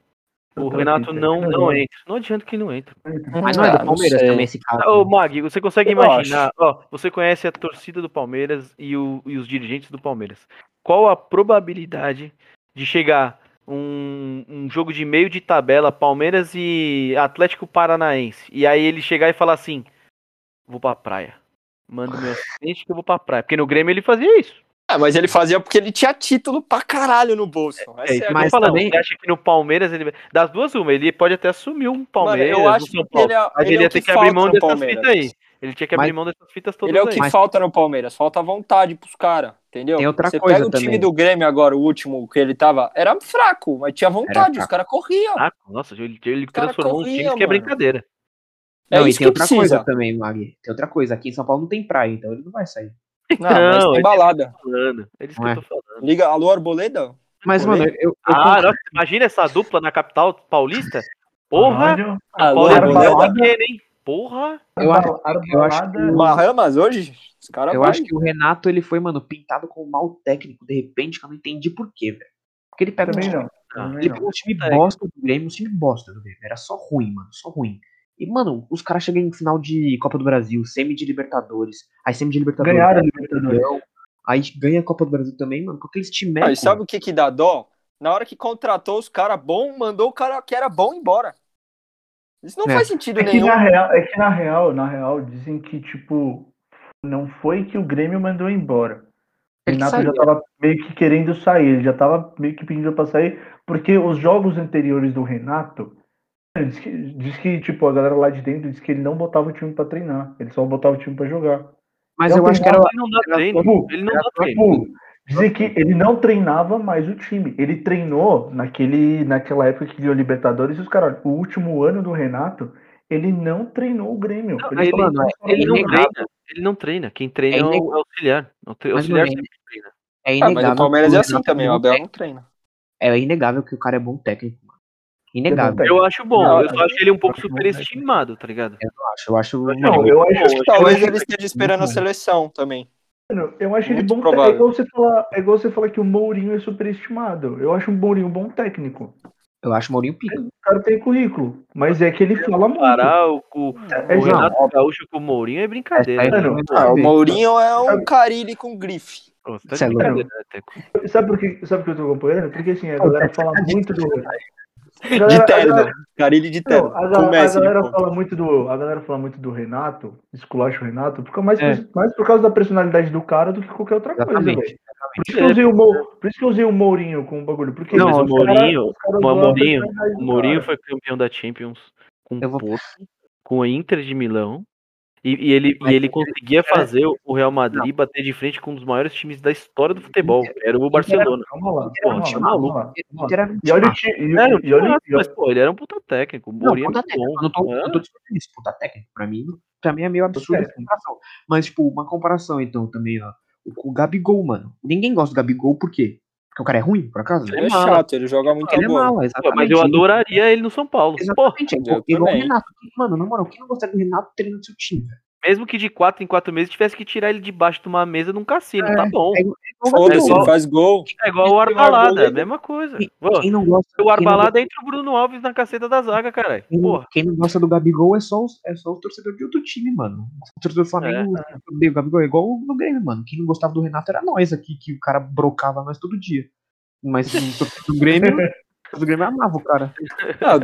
O Renato não, não entra. Não adianta que ele não entra. Mas não é do Palmeiras também esse cara. Ô, Mag, você consegue Eu imaginar, ó, você conhece a torcida do Palmeiras e, o- e os dirigentes do Palmeiras. Qual a probabilidade de chegar um, um jogo de meio de tabela, Palmeiras e Atlético Paranaense, e aí ele chegar e falar assim, vou pra praia. Manda meu assistente que eu vou pra praia. Porque no Grêmio ele fazia isso. É, mas ele fazia porque ele tinha título pra caralho no bolso. É, é eu mas falando. também- acha que no Palmeiras ele. Das duas, uma, ele pode até assumir um Palmeiras, eu acho um que ele é- mas ele ele é ia o ter que que abrir falta mão no dessas Palmeiras. fitas aí. Ele tinha que abrir Mas- mão dessas fitas todas Ele é o que. Mas- falta no Palmeiras, falta vontade pros caras, entendeu? Tem outra Você coisa pega o time do Grêmio agora, o último que ele tava, era fraco, mas tinha vontade, os caras corriam. Ah, nossa, ele, ele transformou um corria, time que é mano. brincadeira. É não, e isso tem que outra precisa. coisa também, Mag. Tem outra coisa. Aqui em São Paulo não tem praia, então ele não vai sair. Não, mas Não, tem é balada. É disso Não que é? eu tô falando. Liga, alô, Arboleda? Mas, mano, eu. eu Ah, nossa, imagina essa dupla na capital paulista. Porra! Caralho. Alô, é Arboleda? Hein? Porra! Eu acho- eu acho que o- Bahamas hoje? Os caras Eu vai. acho que o Renato, ele foi, mano, pintado como mal técnico, de repente, que eu não entendi por quê, velho. Porque ele pega um Também time, não. Também ele não. pegou um time bosta do Grêmio, um time bosta do Grêmio. Era só ruim, mano, só ruim. E, mano, os caras chegam em final de Copa do Brasil, semi de Libertadores, aí semi de Libertadores. Ganharam a Libertadores. Aí ganha a Copa do Brasil também, mano, com aqueles time Ah, e sabe o que que dá dó? Na hora que contratou os caras bons, mandou o cara que era bom embora. Isso não É. faz sentido É que, nenhum. na real, é que na real, na real, dizem que, tipo, não foi que o Grêmio mandou embora. O Renato já tava meio que querendo sair, ele já tava meio que pedindo pra sair, porque os jogos anteriores do Renato, diz que, diz que, tipo, a galera lá de dentro disse que ele não botava o time pra treinar, ele só botava o time pra jogar. Mas Eu eu acho que era. Ele não dá treino. Tipo, Ele não dá treino. Dizem que ele não treinava mais o time. Ele treinou naquele, naquela época que ganhou Libertadores. E os caras, o último ano do Renato, ele não treinou o Grêmio. Não, ele ele- mano, só Ele não treina. Ele não treina. Quem treina É é o é auxiliar. O auxiliar sempre treina. É Ah, inegável. mas o Palmeiras que é o assim também, o é Abel não treina. É inegável que o cara é bom técnico. Inegável. Eu acho bom. Não, Eu só acho ele um pouco bom, superestimado, tá ligado? Eu acho. Eu acho. Não, eu acho, eu Talvez ele esteja esperando a seleção também. Mano, eu acho ele Muito bom provável. É igual, você falar, é igual você falar que o Mourinho é superestimado. Eu acho o Mourinho um bom técnico. eu acho o Mourinho pica. O cara tem currículo. Mas é que ele fala muito. Parar o, o, É, o não, Renato Gaúcho com o Mourinho é brincadeira. Né? Eu Ah, o não Mourinho é um Carilli com grife. Pô, tá é né? Sabe por que, sabe por que eu tô acompanhando? Porque assim, a galera fala muito do. De galera- a terno. galera- Carilli de terno. Não, a, ga- a Messi. de galera fala muito do, a galera fala muito do Renato, esculacha o Renato, porque mais, É. por- mais por causa da personalidade do cara do que qualquer outra coisa, Exatamente. velho. Por isso, que eu usei o Mou- por isso que eu usei o Mourinho com o bagulho. Porque Não, o cara- Mourinho- os caras o Mourinho- O Mourinho cara. foi campeão da Champions com o Porto, com a Inter de Milão. E, e ele, e ele conseguia fazer o Real Madrid bater de frente com um dos maiores times da história do futebol, era o Barcelona. Calma lá, lá, time maluco. E olha o time- ti- e- Era olha- e mas, pô, ele era um puta técnico. O Não, Mourinho é puta muito técnico. bom. Eu não tô, É. eu tô dizendo isso, puta técnico. Pra mim, pra mim é meio absurdo essa comparação. Mas, tipo, uma comparação, então, também, ó. O, o Gabigol, mano. Ninguém gosta do Gabigol, por quê? Porque o cara é ruim, por acaso? Ele é chato, ele joga muita Ele é bola. mal, Pô, exatamente. mas eu adoraria ele no São Paulo. Pô, Exatamente, é igual, o. Renato. Mano, na moral, quem não gosta do Renato treinando seu time, velho? Mesmo que de quatro em quatro meses tivesse que tirar ele debaixo de uma mesa num cassino, tá bom. É igual o Foda-se, Gabigol. ele faz gol. É igual o Arbalada, Arboleda. a mesma coisa. Quem- Pô, Quem não gosta, o Arbalada entra o Bruno Alves na caceta da zaga, caralho. Quem quem não gosta do Gabigol é só, os, é só o torcedor de outro time, mano. O torcedor do Flamengo odeia o Gabigol é igual no Grêmio, mano. Quem não gostava do Renato era nós aqui, que o cara brocava nós todo dia. Mas o torcedor do Grêmio, o torcedor do Grêmio amava o cara. Ah,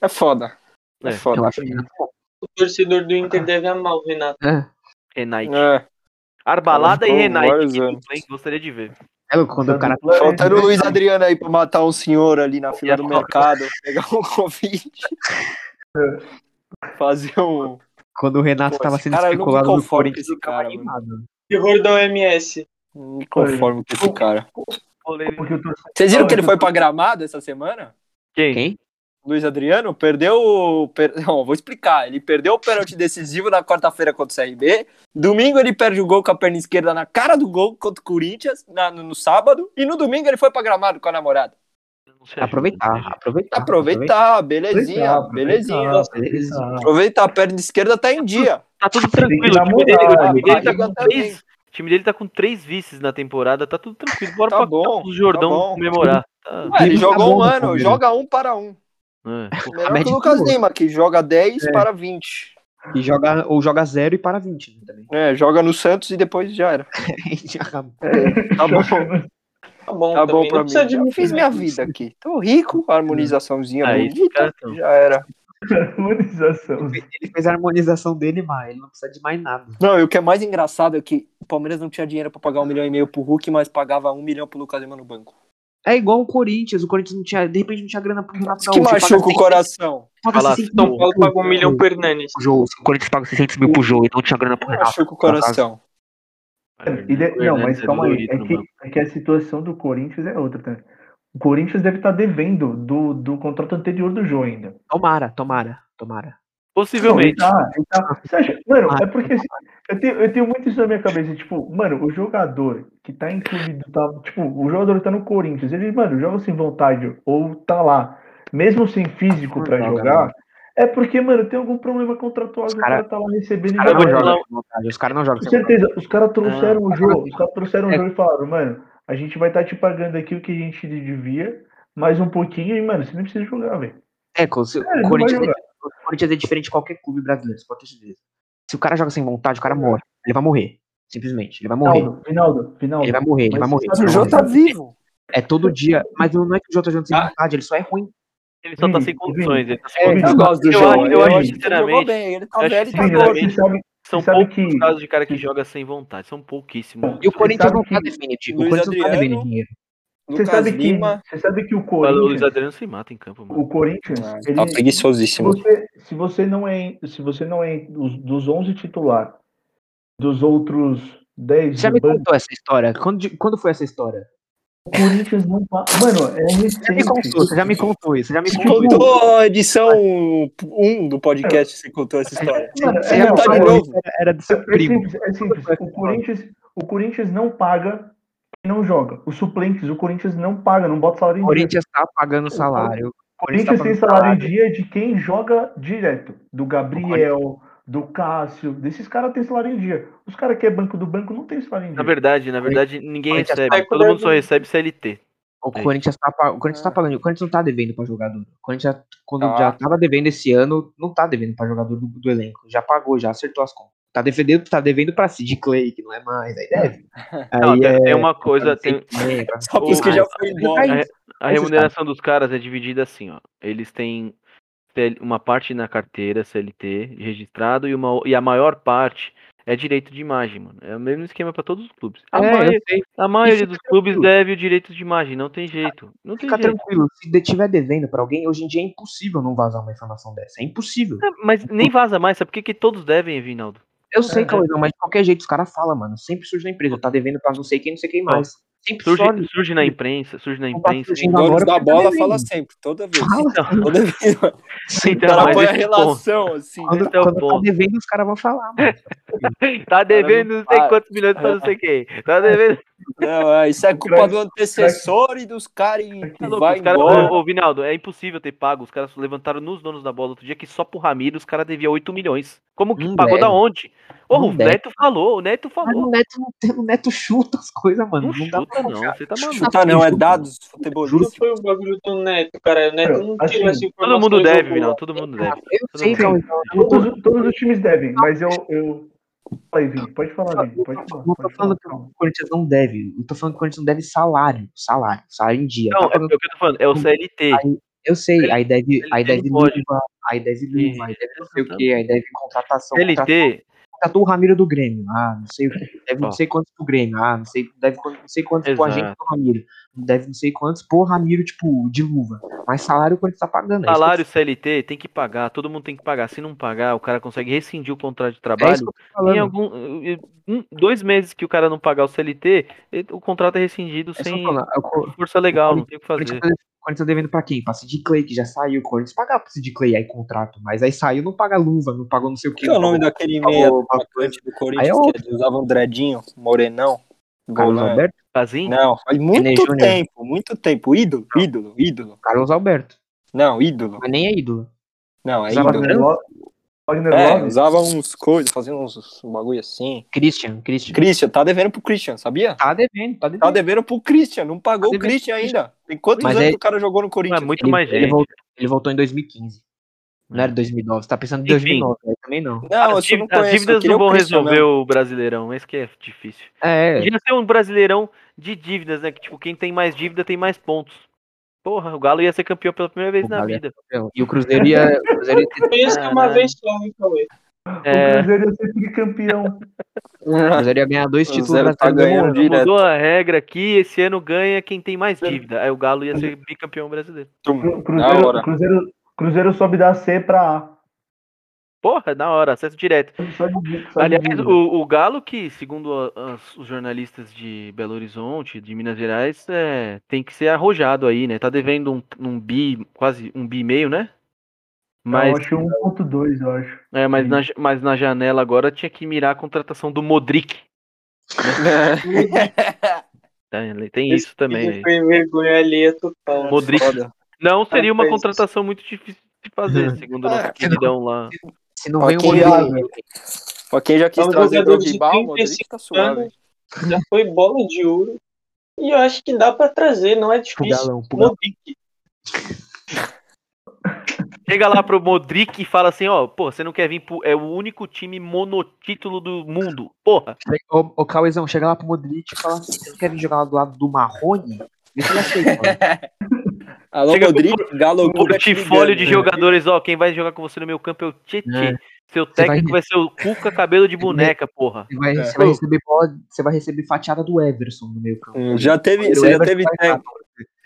é foda. É, É, foda. Eu acho o Renato bom. O torcedor do Inter deve amar o Renato. É, Renate. É. Arbalada e Renate. hein? Gostaria de ver. é louco quando o cara. É- Faltando o Luiz Adriano aí pra matar um senhor ali na fila do mercado, pegar um Covid. Fazer um. Quando o Renato Pô, tava sendo cara, especulado no Corinthians, esse cara, animado. Terror da OMS. Não me conformo com esse cara. Vocês viram que ele foi pra gramado essa semana? Quem? Quem? Luiz Adriano perdeu o. Per... *laughs* Não, vou explicar. Ele perdeu o pênalti decisivo na quarta-feira contra o CRB. Domingo ele perde o gol com a perna esquerda na cara do gol contra o Corinthians na- no, no sábado. E no domingo ele foi pra gramado com a namorada. Aproveitar, né? aproveitar. Aproveitar, belezinha, Aproveitar, belezinha. aproveitar, aproveitar. Aproveitar, a perna esquerda tá em dia. Tá tudo tranquilo. O time dele, o time dele tá com três. O time dele tá com três vices na temporada, tá tudo tranquilo. Bora Tá pra bom, o Jordão tá comemorar. Tá. Ué, ele Tá jogou bom um no ano, joga um para um. É. Melhor que o Lucas. Lima, que joga 10 É. para 20. E joga, ou joga zero e para 20 né, também. É, joga no Santos e depois já era. *laughs* Tá bom, *laughs* Tá bom, tá bom pra mim. precisa de Já muito, fiz minha vida aqui. Tô rico, harmonizaçãozinha Aí, bonita. tão- Já era. Harmonização. Ele fez a harmonização dele, mas ele não precisa de mais nada. Não, e o que é mais engraçado é que o Palmeiras não tinha dinheiro pra pagar um milhão e meio pro Hulk, mas pagava um milhão pro Lucas Lima no banco. É igual o Corinthians, o Corinthians não tinha, de repente não tinha grana pro Renato que machuca o coração. paga Fala, 600 São mil Paulo pro- pagou um milhão pro Hernanes. O Corinthians paga 600 mil pro jogo e não tinha grana pro Renato. Machuca o coração. Ele é- não, mas é calma aí. É que, é que a situação do Corinthians é outra, tá? O Corinthians deve estar devendo do, do contrato anterior do Jô ainda. Tomara, tomara, tomara. Possivelmente. Não, ele tá, ele tá- Você acha- Mano, é porque assim, eu, tenho, eu tenho muito isso na minha cabeça. Tipo, mano, o jogador que tá em clube do. Tá, tipo, o jogador que tá no Corinthians, ele, mano, joga sem vontade ou tá lá, mesmo sem físico Não pra joga, jogar, é porque, mano, tem algum problema contratual que o cara- tá lá recebendo Os caras não jogam sem vontade. Os caras não jogam Com certeza, os caras trouxeram Ah, o jogo, os caras trouxeram o É. jogo e falaram, mano, a gente vai estar te pagando aqui o que a gente devia, mais um pouquinho, e, mano, você nem precisa jogar, velho. É, co- se- É, ele o não Corinthians, é, o Corinthians é diferente de qualquer clube brasileiro, você pode ter certeza. Se o cara joga sem vontade, o cara morre. Ele vai morrer. Simplesmente. Ele vai morrer. Finaldo, Finaldo, Finaldo. Ele vai morrer, ele Mas vai morrer. sabe O Não, Jô tá vivo. É todo dia. Mas não é que o Jota joga sem Ah. vontade, ele só é ruim. Ele só tá Vini, sem condições. Ele tá sem É, condições. Eu gosto do Eu Jô. acho- eu acho, ele sinceramente, jogou bem, ele tá velho e tá sabe, São poucos que... os casos de cara que joga sem vontade. São pouquíssimos. E o Corinthians não tá devendo. O Corinthians não tá devendo dinheiro. Você Lucas sabe, que, Lima. você sabe que o O Luiz Corinthians, Adriano se mata em campo, mano. o Corinthians, Ah, ele, Tá se preguiçosíssimo. você, se você não é, se você não é dos, dos 11 titular, dos outros 10 Você já me banco, contou essa história? Quando, quando foi essa história? o Corinthians não pa- Mano, é Você já me recente. contou, você já me contou isso. Você já me Você contou. contou a edição 1 do podcast, você contou essa história. Mano, Você é, já tá de novo. era, era do seu É primo. simples, é simples. O Corinthians, o Corinthians não paga não joga. Os suplentes, o Corinthians não paga, não bota salário O em dia. Corinthians tá pagando salário. O Corinthians tá tem salário em dia de quem joga direto. Do Gabriel, do Cássio. Desses caras tem salário em dia. Os caras que é banco do banco não tem salário em Na dia. verdade, na verdade, ninguém recebe. tá Todo mundo só recebe CLT. O É Corinthians tá, o Corinthians tá Ah. pagando. O Corinthians não tá devendo pra jogador. O Corinthians, já- quando Tá. já tava devendo esse ano, não tá devendo pra jogador do, do elenco. Já pagou, já acertou as contas. Tá devendo, tá devendo pra Sid Clay, que não é mais, aí deve. *laughs* Não, Aí tem, é, tem uma coisa, tem, tem, *laughs* Só pros que já foi Aí embora. vai- a Esses remuneração dos caras é dividida assim, ó. Eles têm uma parte na carteira CLT registrado e, uma, e a maior parte é direito de imagem, mano. É o mesmo esquema pra todos os clubes. A, É, maioria, a maioria dos clubes tranquilo. deve o direito de imagem, não tem jeito. Não tem Fica jeito. tranquilo, se tiver devendo pra alguém, hoje em dia é impossível não vazar uma informação dessa. É impossível. É, mas nem vaza mais, sabe por que, que todos devem, Vinaldo? Eu sei, É, Cauê, mas de qualquer jeito os caras falam, mano. Sempre surge na empresa. Tá devendo pra não sei quem, não sei quem mais. Sempre Surge, surge. surge na imprensa, surge na tá imprensa. Donos agora da tá bola devendo. fala sempre, toda vez. Fala. *laughs* Toda vez. O *laughs* Então, mas põe a esse ponto. relação, assim. Quando, Esse é o quando tá devendo, os caras vão falar, mano. *laughs* Tá devendo não sei quantos milhões pra não sei quem. Tá devendo. Não, é, isso é culpa do antecessor e dos caras que Tá vai os caras, embora. ô, ô, Vinaldo, é impossível ter pago. Os caras levantaram nos donos da bola outro dia que só pro Ramiro os caras deviam 8 milhões. Como que Não pagou deve. da onde? Ô, o deve. Neto falou, o Neto Mas falou. o Neto, não tem- o Neto chuta as coisas, mano. Não Não, dá chuta, pra não. Você tá maluco. Chuta não, é dados Não futebolísticos. foi o bagulho do Neto, cara. O Neto não Assim, tira essa Todo informação. mundo e deve, Vinaldo, todo mundo deve. Eu Todo sei, mundo tô, Todos, todos os times devem, mas eu. eu... Fala aí, Vini. Pode falar, Vini. Pode falar. não tô Pode falando falar. que o Corinthians não deve. Eu tô falando que o Corinthians não deve salário. Salário. Salário em dia. Não, é o que eu tô falando, é o CLT. Eu sei, aí deve, aí deve luva, aí deve luva, aí deve não sei o que, aí deve contratação. CLT, Contratou o Ramiro do Grêmio, ah, não sei deve não sei quantos pro Grêmio, ah, não sei, deve não sei quantos pro Exato. agente do Ramiro, deve não sei quantos pro Ramiro, tipo, de luva. Mas salário o Corinthians tá pagando. é salário CLT tem que pagar, todo mundo tem que pagar. Se não pagar, o cara consegue rescindir o contrato de É trabalho. falando. Em algum, um, dois meses que o cara não pagar o CLT, ele- o contrato é rescindido É sem força legal, não tem o que fazer. Corinthians tá- devendo pra quem? Pra Sid Clay, que já saiu. O Corinthians pagava pro Sid Clay aí contrato, mas aí saiu, não paga luva, não pagou não sei o O que. que é o nome não daquele meia Falou, atacante do Corinthians é que outro. eles usavam um dreadinho, morenão? Carlos volante? Alberto? Casim? Não, faz muito tempo, muito tempo. Ídolo, ídolo, ídolo. Carlos Alberto. Não, ídolo. Mas nem é ídolo. Não, é Usava ídolo. Wagner É, Love. usava uns coisas, fazia uns um bagulho assim. Christian, Christian. Christian, tá devendo pro Christian, sabia? Tá devendo, tá devendo. Tá devendo pro Christian, não pagou Tá o Christian ainda. Tem quantos Mas anos é- que o cara jogou no Não, é Corinthians? muito Ele, mais ele voltou, ele voltou em 2015. Não era 2009. Você tá pensando em Enfim. 2009, aí também não. Não, As, só não dívidas, as dívidas não vão resolver mesmo. o Brasileirão, esse que é difícil. É, Podia ser um Brasileirão de dívidas, né? Que tipo, quem tem mais dívida tem mais pontos. Porra, o Galo ia ser campeão pela primeira vez O na Galo vida. e o Cruzeiro ia. O Cruzeiro ia ter, Pensa que é uma Caralho. vez só, hein, Cauê. O É, Cruzeiro ia ser tricampeão. *laughs* o Cruzeiro ia ganhar dois títulos Cruzeiro tá ganhando direto. mudou a regra aqui, esse ano ganha quem tem mais dívida. Aí o Galo ia ser bicampeão brasileiro. Cruzeiro, hora. Cruzeiro, Cruzeiro sobe da C pra A. Porra, da hora, acesso direto. Aliás, o, o Galo, que, segundo as- os jornalistas de Belo Horizonte, de Minas Gerais, é, tem que ser arrojado aí, né? Tá devendo um, um bi, quase um bi e meio, né? Mas, Eu acho 1.2, eu acho. é, mas, na, mas na janela agora tinha que mirar a contratação do Modric. *laughs* Tem, tem isso também. Vergonha alheia total. Modric não seria uma contratação muito difícil de fazer, *laughs* segundo o nosso É, queridão lá. Se não Ó, vem o Modric, Pra quem já quis É um trazer jogador de o 35 tá suave. Já foi bola de ouro. E eu acho que dá pra trazer, não é difícil. galão, pro galão. Modric. Chega lá pro Modric e fala assim, ó, pô, você não quer vir pro... É o único time monotítulo do mundo. Porra. Ô, ô Cauezão, chega lá pro Modric e fala assim: você não quer vir jogar lá do lado do Marrone? Ele aceita, mano. Alô, Chega Modric, Galo portfólio de jogadores, ó, quem vai jogar com você no meu campo é o Tietê. É. Seu Você vai- técnico vai... ser o Cuca Cabelo de Boneca, porra. Você vai, É. você vai receber você vai receber fatiada do Everson no meio campo. Hum, Já teve, O você já teve, tec-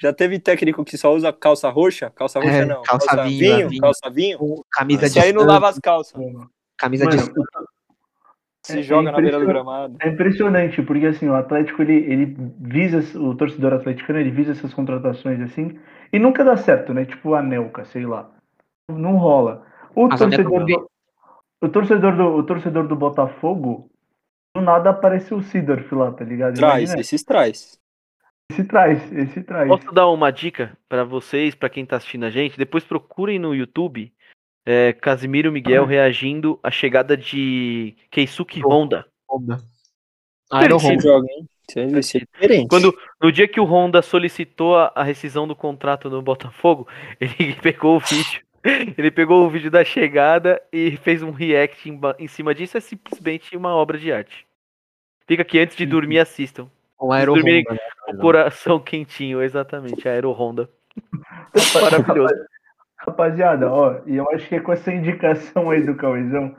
já teve técnico que só usa calça roxa? Calça roxa É, não. calça vinho, vinho. calça vinho. camisa Esse aí não lava as calças. camisa de Mano, Se É- joga é na beira do gramado. É impressionante, porque assim, o Atlético ele, ele visa, o torcedor atleticano ele visa essas contratações assim, e nunca dá certo, né? Tipo a Nelca, sei lá. Não rola. O torcedor, do, o, torcedor do, o torcedor do Botafogo, do nada apareceu o Sidorf lá, tá ligado? Traz, Imagina, esses traz. esse traz, esse traz. Posso dar uma dica pra vocês, pra quem tá assistindo a gente? Depois procurem no YouTube é, Casimiro Miguel reagindo à chegada de Keisuke Honda. Honda. Iron Esse Honda. jogo, hein? Vai ser diferente. Quando, no dia que o Honda solicitou a, a rescisão do contrato no Botafogo, *laughs* ele pegou o vídeo. *laughs* Ele pegou o vídeo da chegada e fez um react em, em cima disso. É simplesmente uma obra de arte. Fica aqui antes de dormir, assistam. Um Aero dormirem Honda, né, O coração quentinho, exatamente. Aero Honda. *laughs* Maravilhoso. Rapaziada, ó, e eu acho que é com essa indicação aí do Cauezão,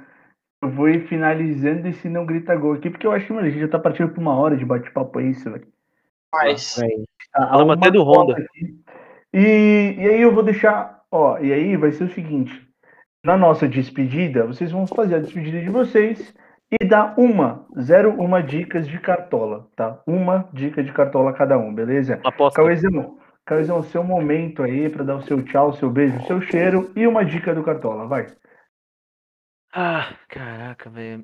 eu vou ir finalizando esse não grita gol aqui, porque eu acho que, mano, a gente já tá partindo por uma hora de bate-papo aí, isso, velho. Mas Véi, Tá, Falamos até do Honda. E, e aí eu vou deixar, ó, e aí vai ser o seguinte, na nossa despedida, vocês vão fazer a despedida de vocês e dar uma, zero, uma dicas de cartola, tá? Uma dica de cartola cada um, beleza? Uma aposta. Cauezão, Cauezão, seu momento aí pra dar o seu tchau, o seu beijo, o seu cheiro e uma dica do cartola, vai. Ah, caraca, velho.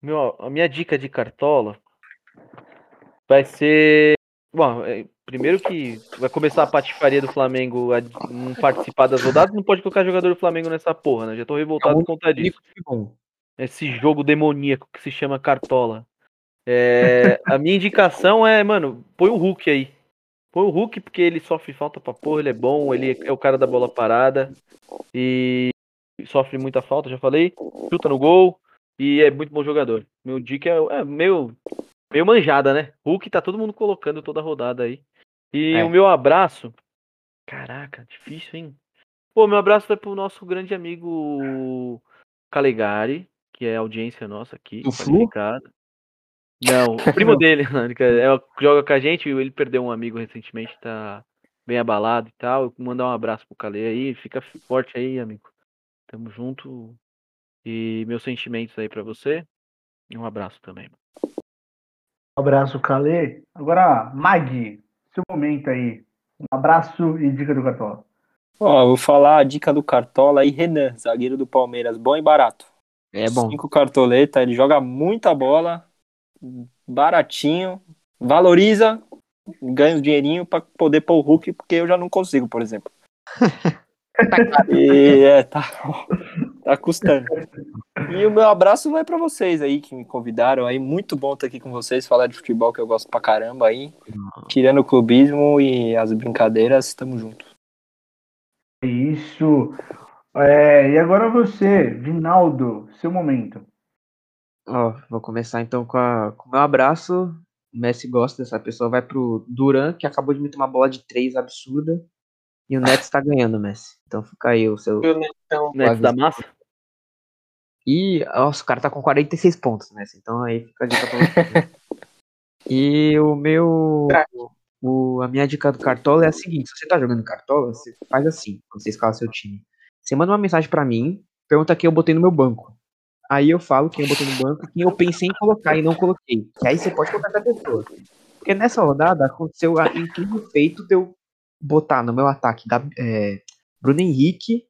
Meu, a minha dica de cartola vai ser. Bom, é, primeiro que vai começar a patifaria do Flamengo a não participar das rodadas, não pode colocar jogador do Flamengo nessa porra, né? Já tô revoltado É o contra disso. único time bom. Esse jogo demoníaco que se chama cartola. É, a minha indicação é, mano, põe o Hulk aí. Põe o Hulk porque ele sofre falta pra porra, ele é bom, ele é o cara da bola parada e sofre muita falta, já falei. Chuta no gol e é muito bom jogador. Meu dica é, é meio, meio manjada, né? Hulk tá todo mundo colocando toda rodada aí. E É. o meu abraço. Caraca, difícil, hein? Pô, meu abraço vai pro nosso grande amigo Calegari, que é audiência nossa aqui. Do Flu? Não, o primo *laughs* dele, *laughs* é, joga com a gente, ele perdeu um amigo recentemente, tá bem abalado e tal. Eu vou mandar um abraço pro Cale aí, fica forte aí, amigo. Tamo junto. E meus sentimentos aí pra você. E um abraço também. Abraço, Calê. Agora, Mag, seu momento aí. Um abraço e dica do cartola. Ó, vou falar a dica do Cartola aí, Renan, zagueiro do Palmeiras, bom e barato. É bom. Cinco cartoleta, ele joga muita bola, baratinho, valoriza, ganha um dinheirinho pra poder pôr o Hulk, porque eu já não consigo, por exemplo. *laughs* e é, tá, tá custando. E o meu abraço vai pra vocês aí que me convidaram aí, muito bom estar aqui com vocês, falar de futebol que eu gosto pra caramba aí, tirando o clubismo e as brincadeiras, tamo junto. Isso. É, e agora você, Vinaldo, seu momento. Ó, vou começar então com, a, com o meu abraço. O Messi gosta dessa pessoa. Vai pro Duran, que acabou de meter uma bola de três absurda. E o Nets tá ganhando, Messi. Então fica aí o seu. eu, né, então, Nets da massa? E, nossa, o cara tá com 46 pontos, Messi. Então aí fica a dica pra você. *laughs* e o meu. O, a minha dica do Cartola é a seguinte: se você tá jogando Cartola, você faz assim, quando você escala seu time. Você manda uma mensagem pra mim, pergunta quem eu botei no meu banco. Aí eu falo quem eu botei no banco, quem eu pensei em colocar e não coloquei. Que aí você pode colocar essa pessoa. Porque nessa rodada aconteceu a incrível feito de eu botar no meu ataque Gab- é, Bruno Henrique,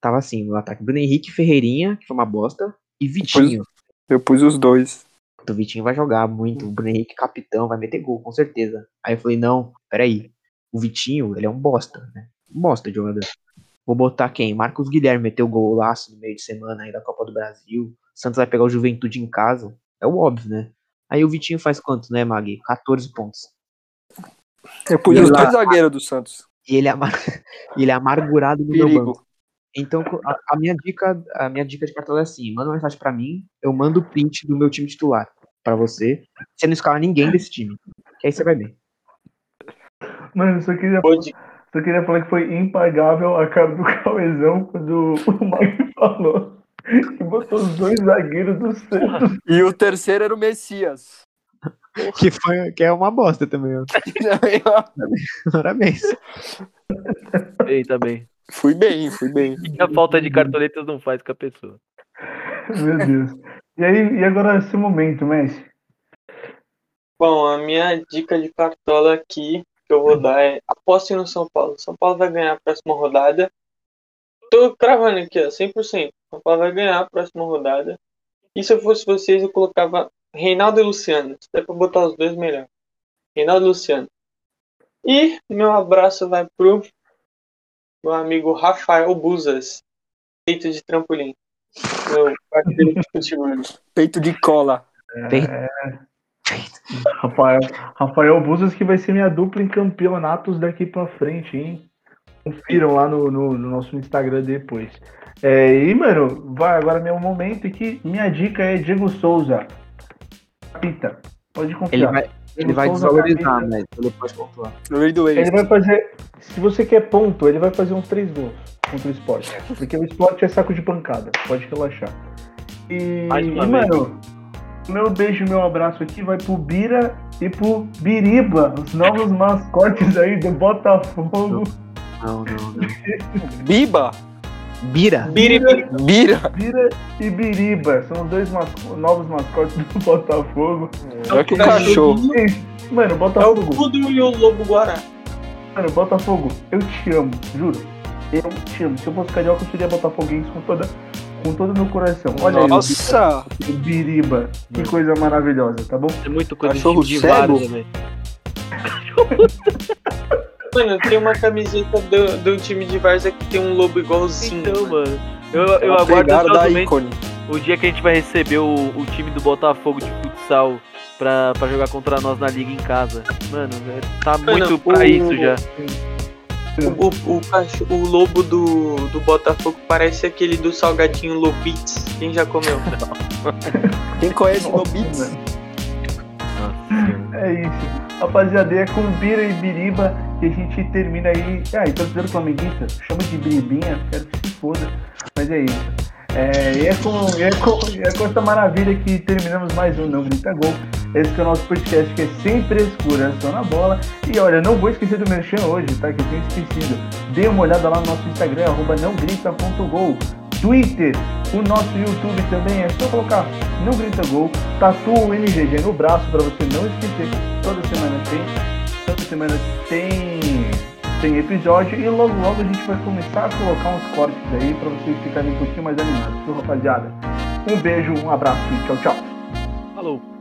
tava assim, no ataque. Bruno Henrique, Ferreirinha, que foi uma bosta, e Vitinho. Eu pus os dois. O Vitinho vai jogar muito. O Bruno Henrique, capitão, vai meter gol, com certeza. Aí eu falei, não, peraí. O Vitinho, ele é um bosta, né? Um bosta de jogador. Vou botar quem? Marcos Guilherme meteu gol laço no meio de semana aí da Copa do Brasil. Santos vai pegar o Juventude em casa. É o óbvio, né? Aí o Vitinho faz quanto, né, Mag? 14 pontos. Eu pus E os dois zagueiros do Santos. E ele é, amar... *laughs* ele é amargurado no meu banco. Perigo. Então, a, a minha dica, a minha dica de cartola é assim: manda uma mensagem pra mim, eu mando o print do meu time titular pra você. Você não escala ninguém desse time. Que aí você vai ver. Mano, eu só queria, Pode só queria falar que foi impagável a cara do *laughs* Cauezão quando o *laughs* Mike falou que botou os dois zagueiros do Santos. E o terceiro era o Messias. Que, foi, que é uma bosta também. ó. *laughs* Parabéns. Ei, tá bem. fui bem, fui bem. E a falta de cartoletas não faz com a pessoa. Meu Deus. E aí, e agora esse momento, Messi? Bom, a minha dica de cartola aqui que eu vou dar é aposte no São Paulo. São Paulo vai ganhar a próxima rodada. Tô cravando aqui, ó, 100%. São Paulo vai ganhar a próxima rodada. E se eu fosse vocês, eu colocava Reinaldo e Luciano. Se der pra botar os dois, melhor. Reinaldo e Luciano. E meu abraço vai pro meu amigo Rafael Buzas, feito de trampolim. Meu parceiro de futebol. Peito de cola. Tem- Rafael, Rafael Buzas que vai ser minha dupla em campeonatos daqui pra frente, hein? Confiram lá no, no, no nosso Instagram depois. É, e, mano, vai agora meu momento aqui. Minha dica é Diego Souza. Capita. Pode confiar. Ele vai, ele vai desvalorizar, capita. mas ele pode pontuar. Ele vai fazer. Se você quer ponto, ele vai fazer uns três gols contra o esporte. Porque o esporte é saco de pancada. Pode relaxar. E, e, mano, meu beijo, meu abraço aqui vai pro Bira e pro Biriba, os novos mascotes aí do Botafogo. Não, não, não. Biba? Bira. Biribi. Bira? Bira e Biriba são os dois masco- novos mascotes do *laughs* Botafogo. É que o cachorro. Mano, É o Botafogo, Kudo e o Lobo Guará. mano, Botafogo, eu te amo, juro. Eu te amo. Se eu fosse carioca, eu seria botafoguense com toda, com todo o meu coração. Olha aí, Nossa! o Biriba. Que coisa maravilhosa, tá bom? É muito coisa Cachorro de cego. velho. *laughs* Mano, tem uma camiseta do, do time de Varsa que tem um lobo igualzinho. Então, mano. mano. Eu, eu aguardo o dia que a gente vai receber o, o time do Botafogo de futsal pra, pra jogar contra nós na liga em casa. Mano, é- tá Mano, muito pra o- isso já. O, o, cacho- o lobo do, do Botafogo parece aquele do salgadinho Lobits. Quem já comeu? *laughs* Quem conhece o Nossa. É isso. Rapaziada, é com Bira e Biriba que a gente termina aí. Ah, e torcedor flamenguista, chama de Biribinha, quero que se foda. Mas é isso. É, e, é com, é com, é com essa maravilha que terminamos mais um Não Grita Gol. Esse é o nosso podcast que é sempre escura, só na bola. E olha, não vou esquecer do Merchan hoje, tá? Que eu tinha esquecido. Dê uma olhada lá no nosso Instagram, arroba nãogrita.gol. Twitter, o nosso YouTube também, é só colocar Não Grita Gol, tatua o NGG no braço para você não esquecer. Toda semana tem, toda semana tem, tem episódio e logo logo a gente vai começar a colocar uns cortes aí para vocês ficarem um pouquinho mais animados, rapaziada? Um beijo, um abraço e tchau, tchau. Falou.